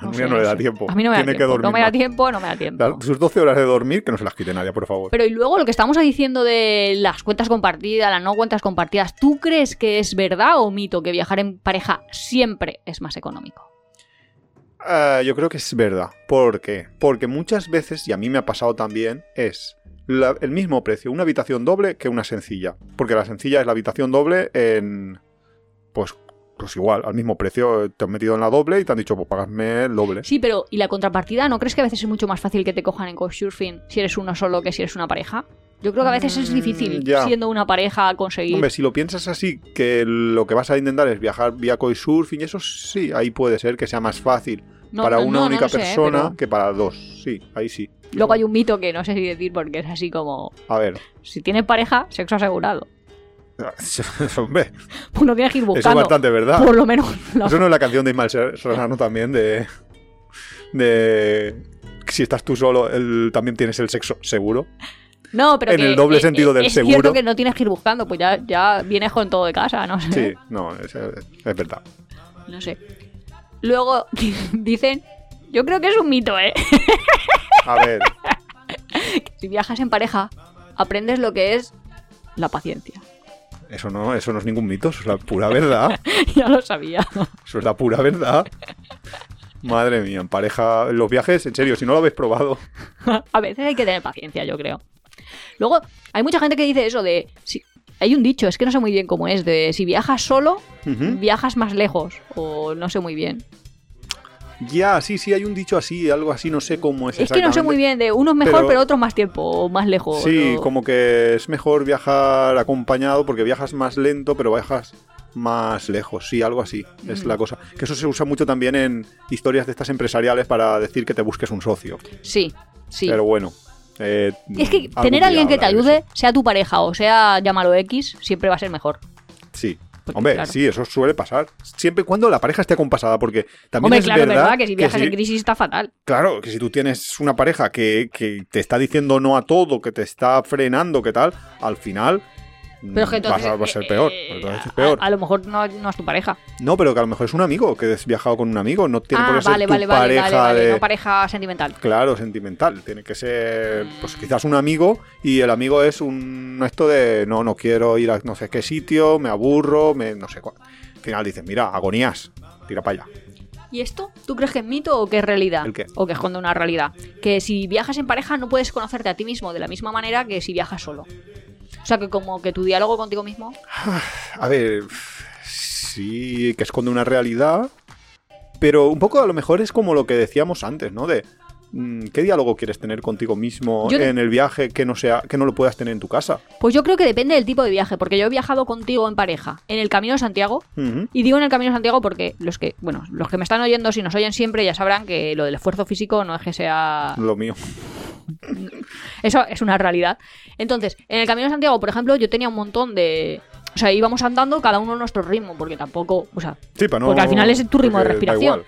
A No Nuria sé, no le no da tiempo. A mí no me da Tiene tiempo. no me da tiempo, no me da tiempo. Sus 12 horas de dormir, que no se las quite nadie, por favor. Pero y luego lo que estamos diciendo de las cuentas compartidas, las no cuentas compartidas, ¿tú crees que es verdad o mito que viajar en pareja siempre es más económico? Ah, yo creo que es verdad. ¿Por qué? Porque muchas veces, y a mí me ha pasado también, es el mismo precio, una habitación doble que una sencilla. Porque la sencilla es la habitación doble en. Pues, pues igual, al mismo precio. Te han metido en la doble y te han dicho, pues pagadme el doble. Sí, pero ¿y la contrapartida? ¿No crees que a veces es mucho más fácil que te cojan en Couchsurfing si eres uno solo que si eres una pareja? Yo creo que a veces es Mm, difícil, ya. siendo una pareja, conseguir... Hombre, si lo piensas así, que lo que vas a intentar es viajar vía couchsurfing, y eso sí, ahí puede ser que sea más fácil No, para no, una no, única lo sé, persona pero que para dos. Sí, ahí sí. Luego hay un mito que no sé si decir porque es así como... A ver, Si tienes pareja, sexo asegurado. hombre, Uno tiene que ir eso es buscando. bastante verdad. Por lo menos... la- Eso no es la canción de Ismael Serrano también, de. de. Si estás tú solo, el- también tienes el sexo seguro. No, pero en que, el doble eh, sentido eh, del es seguro. cierto que no tienes que ir buscando, pues ya, ya vienes con todo de casa, no sé. Sí, no, es, es verdad. No sé. Luego dicen, yo creo que es un mito, ¿eh? A ver, Si viajas en pareja, aprendes lo que es la paciencia. eso no, eso no es ningún mito, eso es la pura verdad. ya lo sabía. Eso es la pura verdad. Madre mía, en pareja, los viajes, en serio, si no lo habéis probado. A veces hay que tener paciencia, yo creo. Luego, hay mucha gente que dice eso de... Si, hay un dicho, es que no sé muy bien cómo es, de si viajas solo, viajas más lejos. O no sé muy bien. Ya, sí, sí, hay un dicho así, algo así, no sé cómo es. Es que no sé muy bien, de uno es mejor, Pero- pero, otro más tiempo, o más lejos. Sí, o- como que es mejor viajar acompañado porque viajas más lento, pero viajas más lejos. Sí, algo así es Mm. la cosa. Que eso se usa mucho también en historias de estas empresariales para decir que te busques un socio. Sí, sí. Pero bueno. Eh, Es que tener a alguien que te ayude, sea tu pareja o sea llámalo X, siempre va a ser mejor. Sí. Porque, Hombre, claro. sí, eso suele pasar. Siempre y cuando la pareja esté acompasada, porque también Hombre, es claro, verdad, verdad que si viajas en crisis está fatal. Claro, que si tú tienes una pareja que, que te está diciendo no a todo, que te está frenando, que tal, al final Pero es que mm, vas entonces, a, va a ser eh, peor. eh, a- peor. A, lo mejor no, no es tu pareja. No, pero que a lo mejor es un amigo, que has viajado con un amigo, no tiene por ah, qué ser vale, tu vale, vale, pareja vale, vale, de... no pareja sentimental. Claro, sentimental. Tiene que ser, pues quizás un amigo y el amigo es un esto de no, no quiero ir a no sé qué sitio, me aburro, me no sé cuál. Al final dices, mira, agonías, tira para allá. ¿Y esto? ¿Tú crees que es mito o que es realidad? ¿El qué? O que esconde una realidad. Que si viajas en pareja no puedes conocerte a ti mismo de la misma manera que si viajas solo. O sea, que como que tu diálogo contigo mismo... A ver, sí que esconde una realidad, pero un poco a lo mejor es como lo que decíamos antes, ¿no? De mm, ¿qué diálogo quieres tener contigo mismo Yo- en el viaje que no sea que no lo puedas tener en tu casa? Pues yo creo que depende del tipo de viaje, porque yo he viajado contigo en pareja en el Camino de Santiago. Y digo en el Camino de Santiago porque los que, bueno, los que me están oyendo, si nos oyen siempre, ya sabrán que lo del esfuerzo físico no es que sea. Lo mío. Eso es una realidad. Entonces, en el Camino de Santiago, por ejemplo, yo tenía un montón de. O sea, íbamos andando cada uno a nuestro ritmo, porque tampoco. O sea, Sí, para no, Porque al final es tu ritmo de respiración.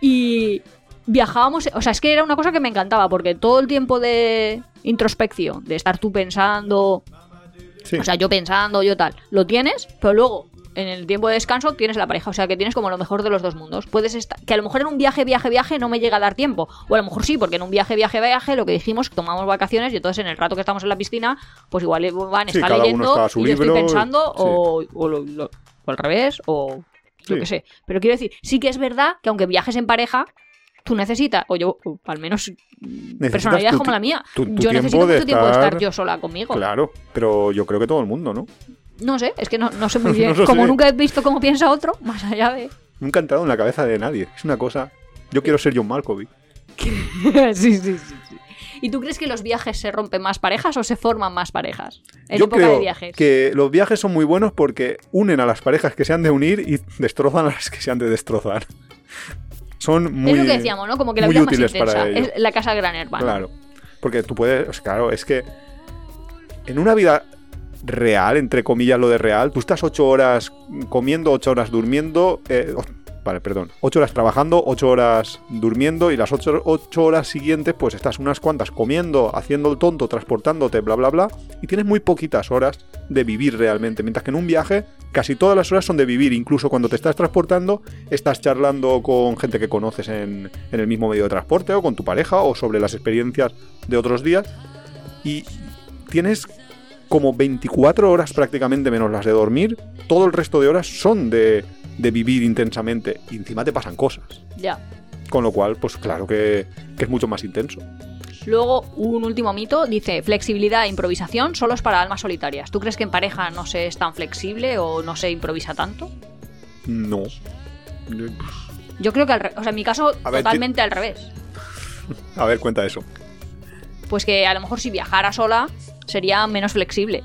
y viajábamos. O sea, es que era una cosa que me encantaba, porque todo el tiempo de introspección, de estar tú pensando, Sí. O sea, yo pensando, yo tal. Lo tienes, pero luego, en el tiempo de descanso, tienes la pareja. O sea, que tienes como lo mejor de los dos mundos. Puedes estar. Que a lo mejor en un viaje, viaje, viaje no me llega a dar tiempo. O a lo mejor sí, porque en un viaje, viaje, viaje, lo que dijimos, tomamos vacaciones y entonces en el rato que estamos en la piscina, pues igual Van Sí, está leyendo está y yo libro, estoy pensando, sí. o, o lo- lo- o al revés, o yo Sí. qué sé. Pero quiero decir, sí que es verdad que aunque viajes en pareja. Tú necesitas, o yo, o al menos personalidades tu como la mía. tu- tu yo necesito mucho tiempo de estar- yo sola conmigo. Claro, pero yo creo que todo el mundo, ¿no? No sé, es que no, no sé muy bien. No Como sé. nunca he visto cómo piensa otro, más allá de. Nunca ha entrado en la cabeza de nadie. Es una cosa. Yo quiero ser John Malkovich. sí, sí, sí, sí. ¿Y tú crees que los viajes se rompen más parejas o se forman más parejas? En Yo época creo de viajes. que los viajes son muy buenos porque unen a las parejas que se han de unir y destrozan a las que se han de destrozar. Son muy. es lo que decíamos, ¿no? Como que la vida más para intensa. ello. Es la casa del gran hermano. Claro. Porque tú puedes. claro, es que. En una vida real, entre comillas lo de real, tú estás ocho horas comiendo, ocho horas durmiendo. eh, vale, perdón, 8 horas trabajando, 8 horas durmiendo y las 8, horas siguientes pues estás unas cuantas comiendo, haciendo el tonto, transportándote, bla, bla, bla, y tienes muy poquitas horas de vivir realmente, mientras que en un viaje casi todas las horas son de vivir, incluso cuando te estás transportando, estás charlando con gente que conoces en, en el mismo medio de transporte o con tu pareja o sobre las experiencias de otros días y tienes como 24 horas prácticamente menos las de dormir, todo el resto de horas son de, de vivir intensamente y encima te pasan cosas. Ya. Con lo cual, pues claro que, que es mucho más intenso. Luego, un último mito dice: flexibilidad e improvisación solo es para almas solitarias. ¿Tú crees que en pareja no se es tan flexible o no se improvisa tanto? No. Yo creo que, al re- o sea, en mi caso, A ver, totalmente al revés. A ver, cuenta eso. Pues que a lo mejor si viajara sola sería menos flexible.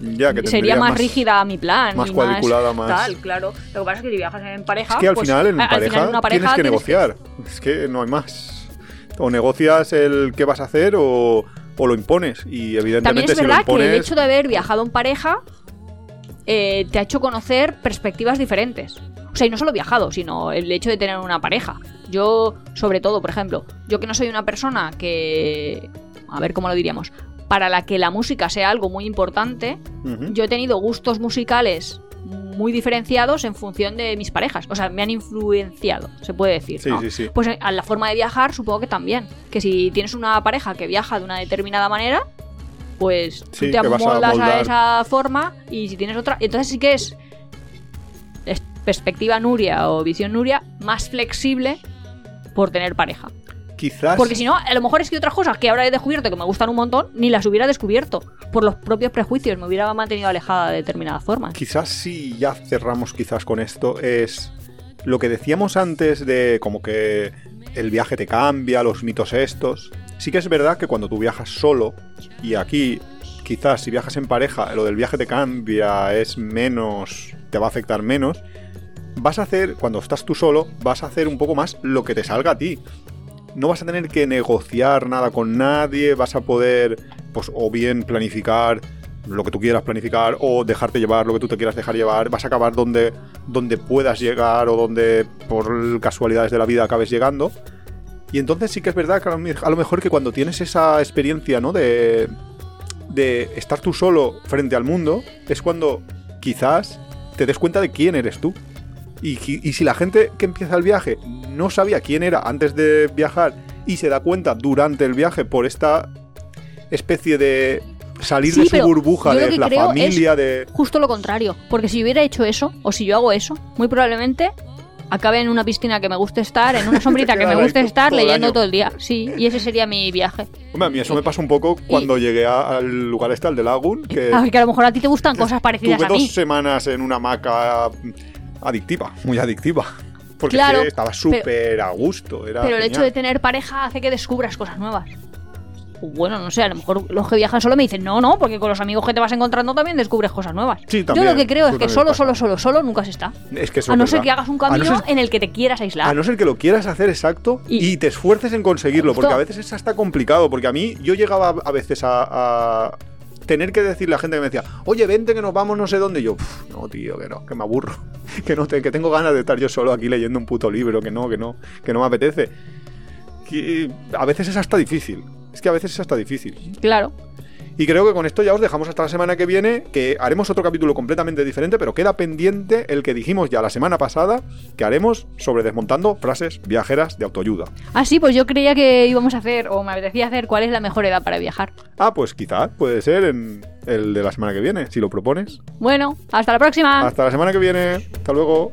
Ya que sería más, rígida mi plan. más cuadriculada, más- Tal, claro. Lo que pasa es que si viajas en pareja. Es que al pues, final en al pareja, final en una pareja tienes que tienes negociar. Es que no hay más. O negocias el qué vas a hacer o, o lo impones. Y También evidentemente es si lo verdad que impones... el hecho de haber viajado en pareja eh, te ha hecho conocer perspectivas diferentes. O sea, y no solo viajado, sino el hecho de tener una pareja. Yo, sobre todo, por ejemplo, yo que no soy una persona que... A ver cómo lo diríamos. Para la que la música sea algo muy importante, yo he tenido gustos musicales muy diferenciados en función de mis parejas. O sea, me han influenciado, se puede decir. Sí, ¿no? sí, sí. Pues eh, a la forma de viajar, supongo que también. Que si tienes una pareja que viaja de una determinada manera, pues tú te a amoldas a, esa forma y si tienes otra. Entonces sí que es, es perspectiva Nuria o visión Nuria más flexible por tener pareja. Quizás... Porque si no, a lo mejor es que otras cosas que ahora he descubierto que me gustan un montón, ni las hubiera descubierto. Por los propios prejuicios, me hubiera mantenido alejada de determinadas formas. Quizás si ya cerramos quizás con esto es lo que decíamos antes de como que el viaje te cambia, los mitos estos. Sí que es verdad que cuando tú viajas solo y aquí quizás si viajas en pareja lo del viaje te cambia es menos, te va a afectar menos. Vas a hacer, cuando estás tú solo, vas a hacer un poco más lo que te salga a ti. No vas a tener que negociar nada con nadie, vas a poder, pues, o bien planificar lo que tú quieras planificar o dejarte llevar lo que tú te quieras dejar llevar, vas a acabar donde, donde puedas llegar o donde por casualidades de la vida acabes llegando. Y entonces sí que es verdad que a lo, mejor que cuando tienes esa experiencia, ¿no? De, de estar tú solo frente al mundo, es cuando quizás te des cuenta de quién eres tú. Y, si la gente que empieza el viaje no sabía quién era antes de viajar y se da cuenta durante el viaje por esta especie de salir Sí, de su burbuja de la familia, de... Justo lo contrario. Porque si yo hubiera hecho eso, o si yo hago eso, muy probablemente acabe en una piscina que me guste estar, en una sombrita que me guste estar, todo leyendo año. todo el día. Sí, y ese sería mi viaje. Hombre, a mí eso me pasa un poco cuando llegué a- al lugar este, al de Lagoon, que A ver, que a lo mejor a ti te gustan cosas parecidas tuve a mí. dos semanas en una hamaca adictiva, muy adictiva. Porque Claro, es que estaba súper a gusto. Era Pero el hecho de tener pareja hace que descubras cosas nuevas. Bueno, no sé, a lo mejor los que viajan solo me dicen, no, no, porque con los amigos que te vas encontrando también descubres cosas nuevas. Sí, Yo también, lo que creo es que solo, pasa. solo, solo, solo nunca se está. Es que eso A no ser verdad. que hagas un no camino ser- en el que te quieras aislar. A no ser que lo quieras hacer exacto y, Y- te esfuerces en conseguirlo, porque a veces es hasta complicado, porque a mí yo llegaba a veces a, a tener que decirle a gente que me decía, oye, vente que nos vamos no sé dónde, y yo, "Pf, no, tío, que no, que me aburro, que no, que tengo ganas de estar yo solo aquí leyendo un puto libro, que no, que no, que no me apetece. Que a veces es hasta difícil, es que a veces es hasta difícil. Claro. Y creo que con esto ya os dejamos hasta la semana que viene, que haremos otro capítulo completamente diferente, pero queda pendiente el que dijimos ya la semana pasada, que haremos sobre desmontando frases viajeras de autoayuda. Ah, sí, pues yo creía que íbamos a hacer, o me apetecía hacer, cuál es la mejor edad para viajar. Ah, pues quizá puede ser en el de la semana que viene, si lo propones. Bueno, hasta la próxima. Hasta la semana que viene. Hasta luego.